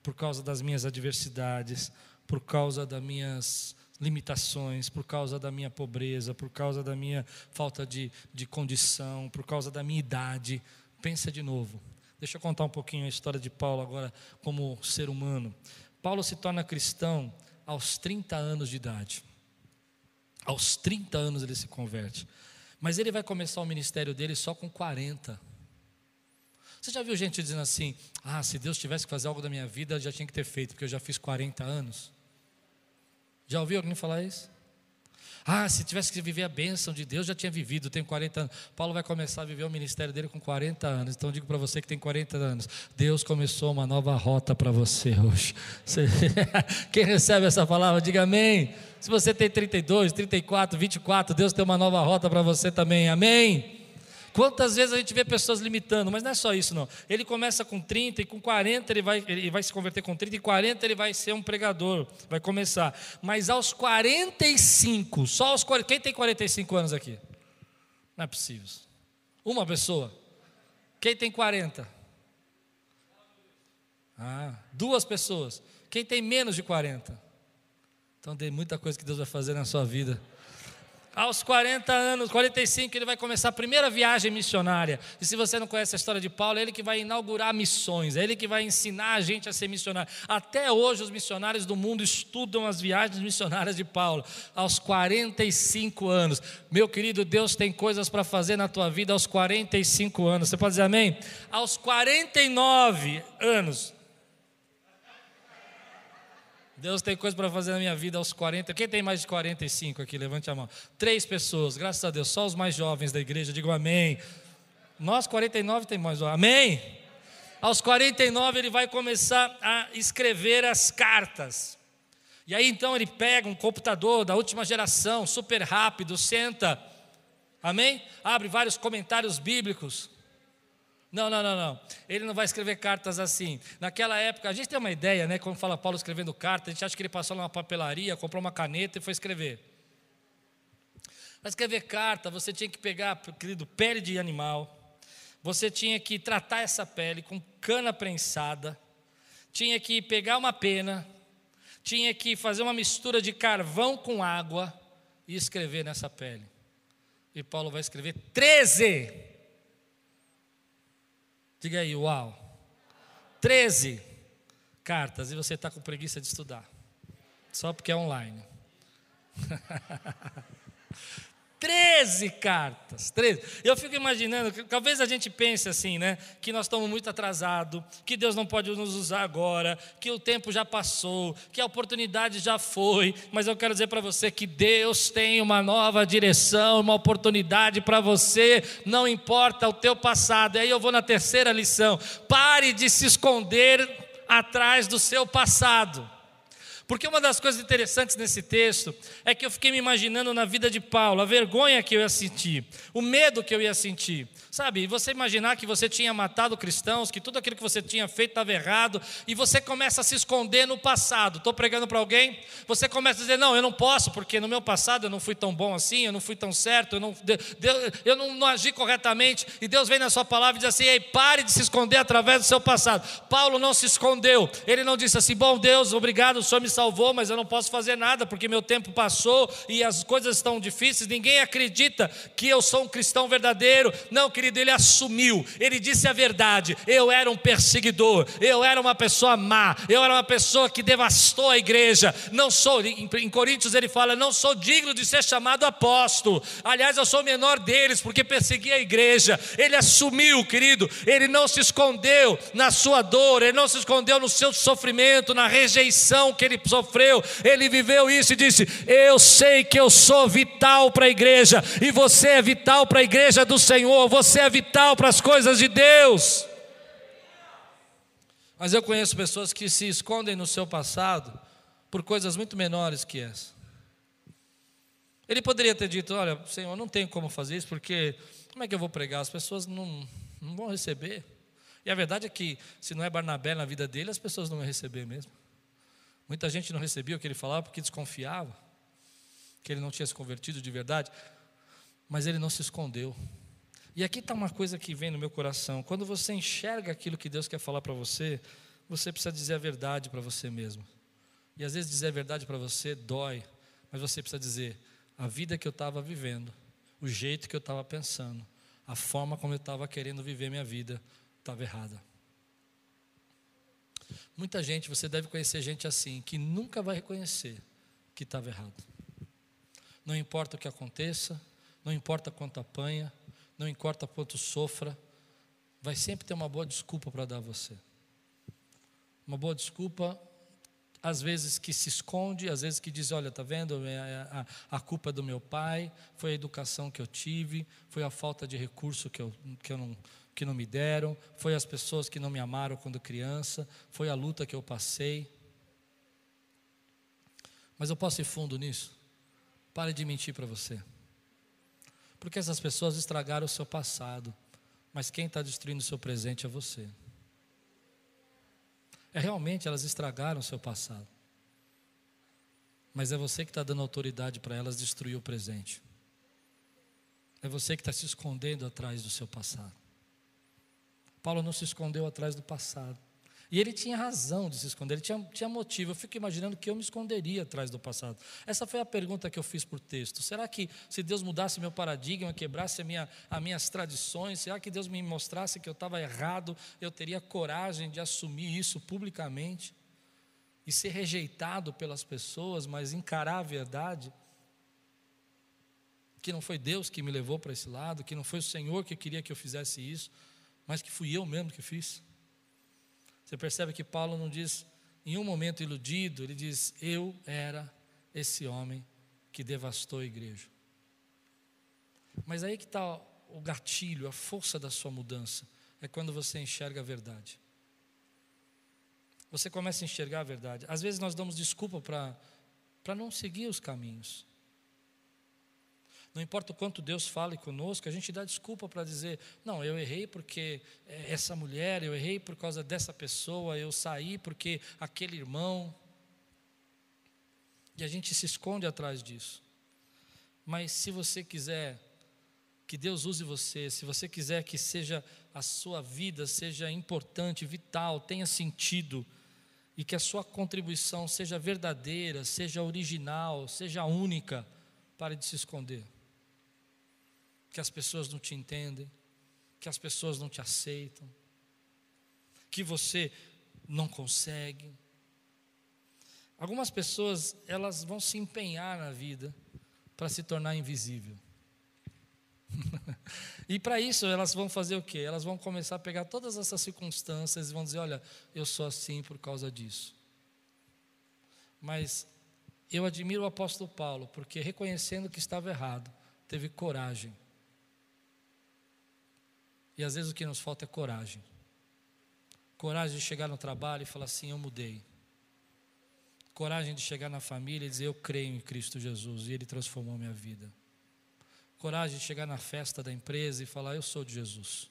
por causa das minhas adversidades, por causa das minhas limitações, por causa da minha pobreza, por causa da minha falta de, de condição, por causa da minha idade. Pensa de novo. Deixa eu contar um pouquinho a história de Paulo agora como ser humano. Paulo se torna cristão aos 30 anos de idade. Aos 30 anos ele se converte. Mas ele vai começar o ministério dele só com 40. Você já viu gente dizendo assim: ah, se Deus tivesse que fazer algo da minha vida, já tinha que ter feito, porque eu já fiz 40 anos? Já ouviu alguém falar isso? Ah, se tivesse que viver a bênção de Deus, já tinha vivido, tenho 40 anos. Paulo vai começar a viver o ministério dele com 40 anos. Então digo para você que tem 40 anos, Deus começou uma nova rota para você hoje. [LAUGHS] Quem recebe essa palavra, diga amém. Se você tem 32, 34, 24, Deus tem uma nova rota para você também. Amém. Quantas vezes a gente vê pessoas limitando, mas não é só isso não. Ele começa com 30 e com 40 ele vai, ele vai se converter com 30 e 40 ele vai ser um pregador, vai começar. Mas aos 45, só aos 40, quem tem 45 anos aqui? Não é possível. Uma pessoa. Quem tem 40? Ah, duas pessoas. Quem tem menos de 40? Então tem muita coisa que Deus vai fazer na sua vida. Aos 40 anos, 45, ele vai começar a primeira viagem missionária. E se você não conhece a história de Paulo, é ele que vai inaugurar missões, é ele que vai ensinar a gente a ser missionário. Até hoje, os missionários do mundo estudam as viagens missionárias de Paulo. Aos 45 anos. Meu querido, Deus tem coisas para fazer na tua vida aos 45 anos. Você pode dizer amém? Aos 49 anos, Deus tem coisa para fazer na minha vida aos 40. Quem tem mais de 45 aqui? Levante a mão. Três pessoas, graças a Deus, só os mais jovens da igreja, digam amém. Nós, 49, tem mais. Amém? Aos 49, ele vai começar a escrever as cartas. E aí então ele pega um computador da última geração, super rápido, senta, amém? Abre vários comentários bíblicos. Não, não, não, não. Ele não vai escrever cartas assim. Naquela época, a gente tem uma ideia, né? Como fala Paulo escrevendo carta, a gente acha que ele passou numa papelaria, comprou uma caneta e foi escrever. Para escrever carta, você tinha que pegar, querido, pele de animal, você tinha que tratar essa pele com cana prensada, tinha que pegar uma pena, tinha que fazer uma mistura de carvão com água e escrever nessa pele. E Paulo vai escrever 13. Diga aí, uau. 13 cartas e você está com preguiça de estudar. Só porque é online. [LAUGHS] 13 cartas, 13. Eu fico imaginando, talvez a gente pense assim, né? Que nós estamos muito atrasados, que Deus não pode nos usar agora, que o tempo já passou, que a oportunidade já foi, mas eu quero dizer para você que Deus tem uma nova direção, uma oportunidade para você, não importa o teu passado. E aí eu vou na terceira lição: pare de se esconder atrás do seu passado. Porque uma das coisas interessantes nesse texto é que eu fiquei me imaginando na vida de Paulo, a vergonha que eu ia sentir, o medo que eu ia sentir. Sabe, você imaginar que você tinha matado cristãos, que tudo aquilo que você tinha feito estava errado, e você começa a se esconder no passado. Estou pregando para alguém, você começa a dizer: Não, eu não posso, porque no meu passado eu não fui tão bom assim, eu não fui tão certo, eu não, eu não, não agi corretamente. E Deus vem na sua palavra e diz assim: Ei, pare de se esconder através do seu passado. Paulo não se escondeu, ele não disse assim: Bom Deus, obrigado, o Senhor me salvou, mas eu não posso fazer nada, porque meu tempo passou e as coisas estão difíceis. Ninguém acredita que eu sou um cristão verdadeiro. Não, querido, ele assumiu, ele disse a verdade. Eu era um perseguidor, eu era uma pessoa má, eu era uma pessoa que devastou a igreja. Não sou, em, Coríntios ele fala, não sou digno de ser chamado apóstolo. Aliás, eu sou o menor deles, porque persegui a igreja. Ele assumiu, querido, ele não se escondeu na sua dor, ele não se escondeu no seu sofrimento, na rejeição que ele sofreu. Ele viveu isso e disse: Eu sei que eu sou vital para a igreja, e você é vital para a igreja do Senhor, você é vital para as coisas de Deus. Mas eu conheço pessoas que se escondem no seu passado por coisas muito menores que essa. Ele poderia ter dito: Olha, Senhor, não tenho como fazer isso, porque como é que eu vou pregar? As pessoas não, não vão receber. E a verdade é que, se não é Barnabé na vida dele, as pessoas não vão receber mesmo. Muita gente não recebia o que ele falava porque desconfiava que ele não tinha se convertido de verdade, mas ele não se escondeu. E aqui está uma coisa que vem no meu coração: quando você enxerga aquilo que Deus quer falar para você, você precisa dizer a verdade para você mesmo. E às vezes dizer a verdade para você dói, mas você precisa dizer: a vida que eu estava vivendo, o jeito que eu estava pensando, a forma como eu estava querendo viver minha vida, estava errada. Muita gente, você deve conhecer gente assim, que nunca vai reconhecer que estava errado. Não importa o que aconteça, não importa quanto apanha, não importa quanto sofra, vai sempre ter uma boa desculpa para dar a você. Uma boa desculpa, às vezes que se esconde, às vezes que diz: Olha, está vendo, é a, a, a, culpa é do meu pai, foi a educação que eu tive, foi a falta de recurso que, eu, que, eu não, que não me deram, foi as pessoas que não me amaram quando criança, foi a luta que eu passei. Mas eu posso ir fundo nisso? Pare de mentir para você. Porque essas pessoas estragaram o seu passado, mas quem está destruindo o seu presente é você. É realmente elas estragaram o seu passado, mas é você que está dando autoridade para elas destruir o presente. É você que está se escondendo atrás do seu passado. Paulo não se escondeu atrás do passado. E ele tinha razão de se esconder, ele tinha, tinha motivo. Eu fico imaginando que eu me esconderia atrás do passado. Essa foi a pergunta que eu fiz por texto. Será que se Deus mudasse meu paradigma, quebrasse a minha, as minhas tradições, será que Deus me mostrasse que eu estava errado, eu teria coragem de assumir isso publicamente? E ser rejeitado pelas pessoas, mas encarar a verdade? Que não foi Deus que me levou para esse lado, que não foi o Senhor que queria que eu fizesse isso, mas que fui eu mesmo que fiz. Você percebe que Paulo não diz em um momento iludido, ele diz: Eu era esse homem que devastou a igreja. Mas aí que está o gatilho, a força da sua mudança, é quando você enxerga a verdade. Você começa a enxergar a verdade. Às vezes nós damos desculpa para não seguir os caminhos. Não importa o quanto Deus fale conosco, a gente dá desculpa para dizer: não, eu errei porque é, essa mulher, eu errei por causa dessa pessoa, eu saí porque aquele irmão. E a gente se esconde atrás disso. Mas se você quiser que Deus use você, se você quiser que seja a sua vida seja importante, vital, tenha sentido e que a sua contribuição seja verdadeira, seja original, seja única, pare de se esconder que as pessoas não te entendem, que as pessoas não te aceitam, que você não consegue. Algumas pessoas, elas vão se empenhar na vida para se tornar invisível. [LAUGHS] e para isso elas vão fazer o quê? Elas vão começar a pegar todas essas circunstâncias e vão dizer: Olha, eu sou assim por causa disso. Mas eu admiro o apóstolo Paulo, porque reconhecendo que estava errado, teve coragem e às vezes o que nos falta é coragem. Coragem de chegar no trabalho e falar assim: Eu mudei. Coragem de chegar na família e dizer: Eu creio em Cristo Jesus e Ele transformou minha vida. Coragem de chegar na festa da empresa e falar: Eu sou de Jesus.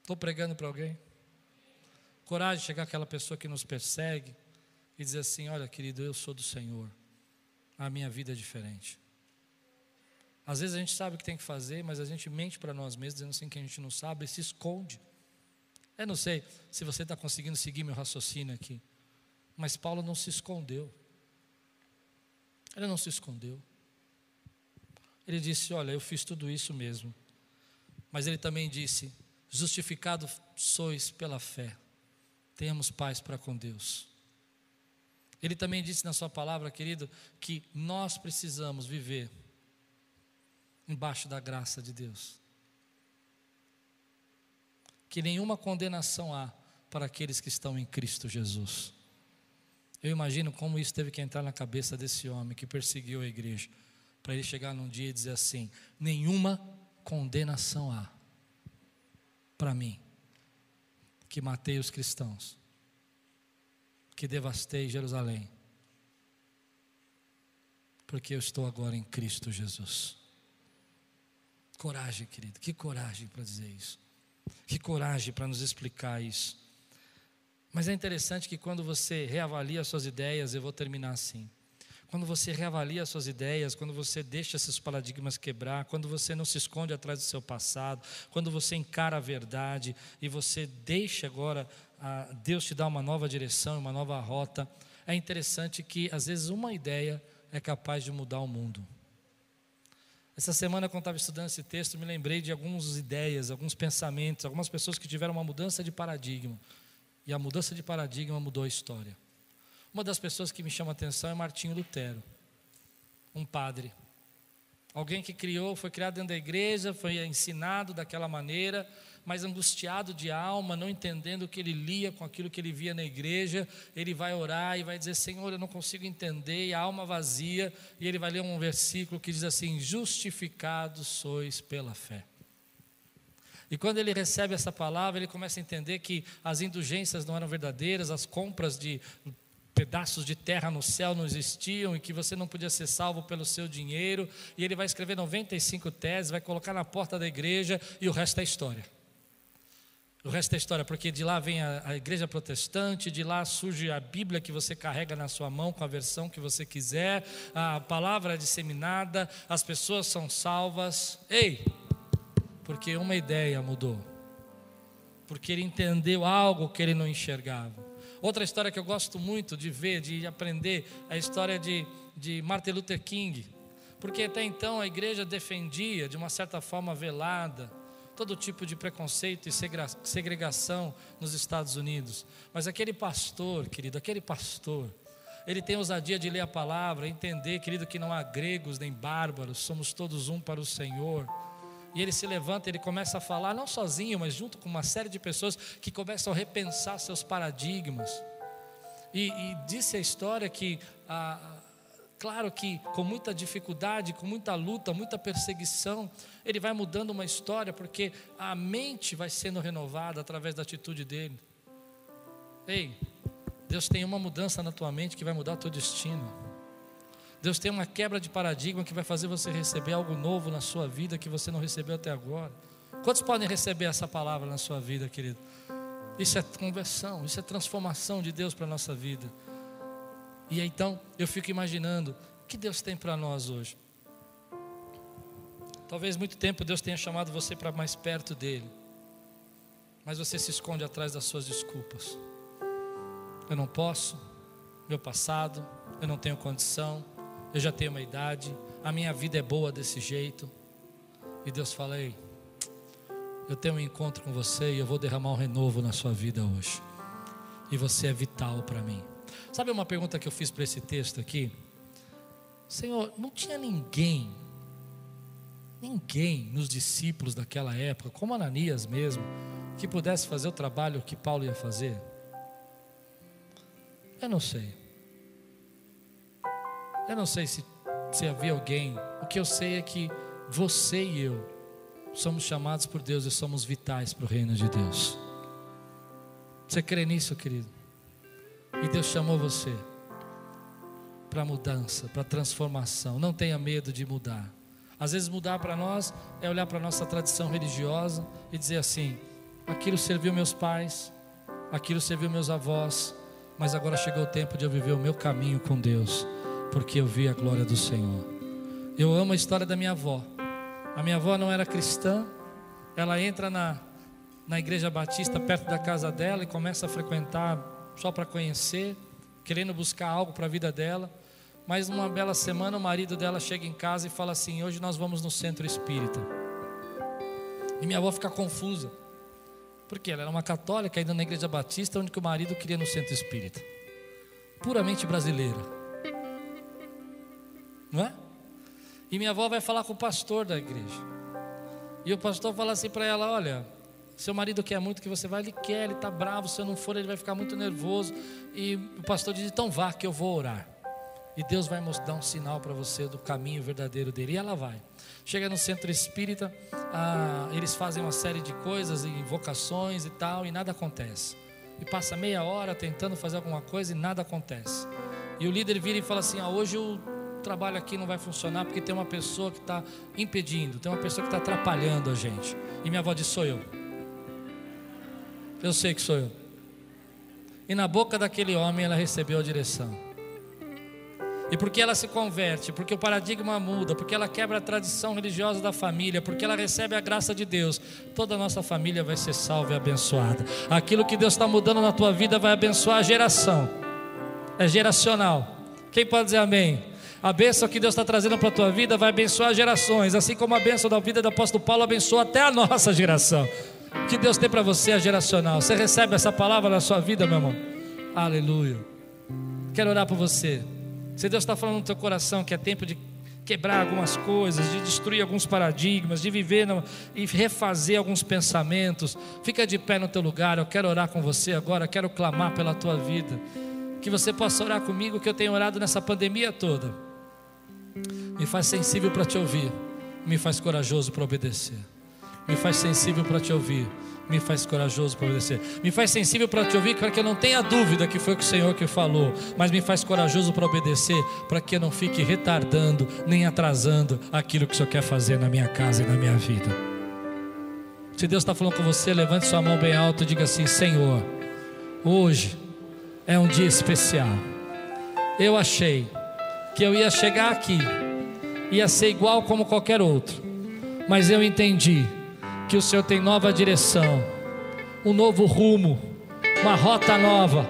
Estou pregando para alguém? Coragem de chegar aquela pessoa que nos persegue e dizer assim: Olha, querido, eu sou do Senhor. A minha vida é diferente. Às vezes a gente sabe o que tem que fazer, mas a gente mente para nós mesmos, dizendo assim que a gente não sabe e se esconde. Eu não sei se você está conseguindo seguir meu raciocínio aqui, mas Paulo não se escondeu. Ele não se escondeu. Ele disse: Olha, eu fiz tudo isso mesmo. Mas ele também disse: Justificado sois pela fé, tenhamos paz para com Deus. Ele também disse na sua palavra, querido, que nós precisamos viver embaixo da graça de Deus. Que nenhuma condenação há para aqueles que estão em Cristo Jesus. Eu imagino como isso teve que entrar na cabeça desse homem que perseguiu a igreja, para ele chegar num dia e dizer assim: nenhuma condenação há para mim, que matei os cristãos, que devastei Jerusalém, porque eu estou agora em Cristo Jesus. Coragem, querido, que coragem para dizer isso. Que coragem para nos explicar isso. Mas é interessante que quando você reavalia as suas ideias, eu vou terminar assim. Quando você reavalia as suas ideias, quando você deixa esses paradigmas quebrar, quando você não se esconde atrás do seu passado, quando você encara a verdade e você deixa agora a Deus te dar uma nova direção, uma nova rota, é interessante que às vezes uma ideia é capaz de mudar o mundo. Essa semana, quando estava estudando esse texto, me lembrei de algumas ideias, alguns pensamentos, algumas pessoas que tiveram uma mudança de paradigma. E a mudança de paradigma mudou a história. Uma das pessoas que me chama a atenção é Martinho Lutero, um padre. Alguém que criou, foi criado dentro da igreja, foi ensinado daquela maneira, mas angustiado de alma, não entendendo o que ele lia com aquilo que ele via na igreja, ele vai orar e vai dizer: Senhor, eu não consigo entender, e a alma vazia, e ele vai ler um versículo que diz assim: Justificados sois pela fé. E quando ele recebe essa palavra, ele começa a entender que as indulgências não eram verdadeiras, as compras de pedaços de terra no céu não existiam e que você não podia ser salvo pelo seu dinheiro. E ele vai escrever 95 teses, vai colocar na porta da igreja e o resto é história. O resto é história, porque de lá vem a, a, igreja protestante, de lá surge a Bíblia que você carrega na sua mão com a versão que você quiser, a palavra é disseminada, as pessoas são salvas. Ei! Porque uma ideia mudou. Porque ele entendeu algo que ele não enxergava. Outra história que eu gosto muito de ver, de aprender, é a história de, de Martin Luther King. Porque até então a igreja defendia, de uma certa forma velada, todo tipo de preconceito e segregação nos Estados Unidos. Mas aquele pastor, querido, aquele pastor, ele tem ousadia de ler a palavra, entender, querido, que não há gregos nem bárbaros, somos todos um para o Senhor. E ele se levanta, ele começa a falar, não sozinho, mas junto com uma série de pessoas que começam a repensar seus paradigmas. E, e disse a história que, ah, claro que com muita dificuldade, com muita luta, muita perseguição, ele vai mudando uma história, porque a mente vai sendo renovada através da atitude dele. Ei, Deus tem uma mudança na tua mente que vai mudar teu destino. Deus tem uma quebra de paradigma que vai fazer você receber algo novo na sua vida que você não recebeu até agora. Quantos podem receber essa palavra na sua vida, querido? Isso é conversão, isso é transformação de Deus para a nossa vida. E então eu fico imaginando o que Deus tem para nós hoje. Talvez muito tempo Deus tenha chamado você para mais perto dele, mas você se esconde atrás das suas desculpas. Eu não posso, meu passado, eu não tenho condição, eu já tenho uma idade, a minha vida é boa desse jeito. E Deus fala: Ei, eu tenho um encontro com você e eu vou derramar um renovo na sua vida hoje. E você é vital para mim. Sabe uma pergunta que eu fiz para esse texto aqui? Senhor, não tinha ninguém, ninguém nos discípulos daquela época, como Ananias mesmo, que pudesse fazer o trabalho que Paulo ia fazer? Eu não sei. Eu não sei se, se havia alguém. O que eu sei é que você e eu somos chamados por Deus e somos vitais para o reino de Deus. Você crê nisso, querido? E Deus chamou você para mudança, para transformação. Não tenha medo de mudar. Às vezes mudar para nós é olhar para a nossa tradição religiosa e dizer assim: aquilo serviu meus pais, aquilo serviu meus avós, mas agora chegou o tempo de eu viver o meu caminho com Deus porque eu vi a glória do Senhor. Eu amo a história da minha avó. A minha avó não era cristã, ela entra na, na igreja batista perto da casa dela e começa a frequentar só para conhecer, querendo buscar algo para a vida dela. Mas numa bela semana o marido dela chega em casa e fala assim: Hoje nós vamos no centro espírita. E minha avó fica confusa, porque ela era uma católica ainda na igreja batista, onde o marido queria no centro espírita, puramente brasileira não é? E minha avó vai falar com o pastor da igreja. E o pastor fala assim para ela: Olha, seu marido quer muito que você vá, ele quer, ele está bravo. Se eu não for, ele vai ficar muito nervoso. E o pastor diz: Então vá, que eu vou orar. E Deus vai mostrar um sinal para você do caminho verdadeiro dele. E ela vai. Chega no centro espírita, ah, eles fazem uma série de coisas, invocações e tal, e nada acontece. E passa meia hora tentando fazer alguma coisa e nada acontece. E o líder vira e fala assim: ah, Hoje o trabalho aqui não vai funcionar porque tem uma pessoa que está impedindo, tem uma pessoa que está atrapalhando a gente. E minha avó disse: sou eu. Eu sei que sou eu. E na boca daquele homem ela recebeu a direção. E porque ela se converte, porque o paradigma muda, porque ela quebra a tradição religiosa da família, porque ela recebe a graça de Deus, toda a nossa família vai ser salva e abençoada. Aquilo que Deus está mudando na tua vida vai abençoar a geração, é geracional. Quem pode dizer amém? A bênção que Deus está trazendo para a tua vida vai abençoar gerações, assim como a bênção da vida do apóstolo Paulo abençoa até a nossa geração. O que Deus tem para você é geracional. Você recebe essa palavra na sua vida, meu irmão? Aleluia. Quero orar por você. Se Deus está falando no teu coração que é tempo de quebrar algumas coisas, de destruir alguns paradigmas, de viver no, e refazer alguns pensamentos, fica de pé no teu lugar. Eu quero orar com você agora, quero clamar pela tua vida. Que você possa orar comigo, que eu tenho orado nessa pandemia toda me faz sensível para te ouvir, me faz corajoso para obedecer. Me faz sensível para te ouvir, me faz corajoso para obedecer. Me faz sensível para te ouvir, para que eu não tenha dúvida que foi o Senhor que falou, mas me faz corajoso para obedecer, para que eu não fique retardando nem atrasando aquilo que o Senhor quer fazer na minha casa e na minha vida. Se Deus está falando com você, levante sua mão bem alta e diga assim: Senhor, hoje é um dia especial. Eu achei que eu ia chegar aqui, ia ser igual como qualquer outro, mas eu entendi que o Senhor tem nova direção, um novo rumo, uma rota nova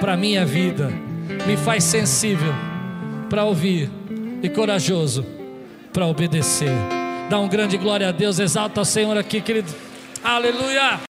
para a minha vida, me faz sensível para ouvir e corajoso para obedecer. Dá um grande glória a Deus, exalta o Senhor aqui, querido. Aleluia!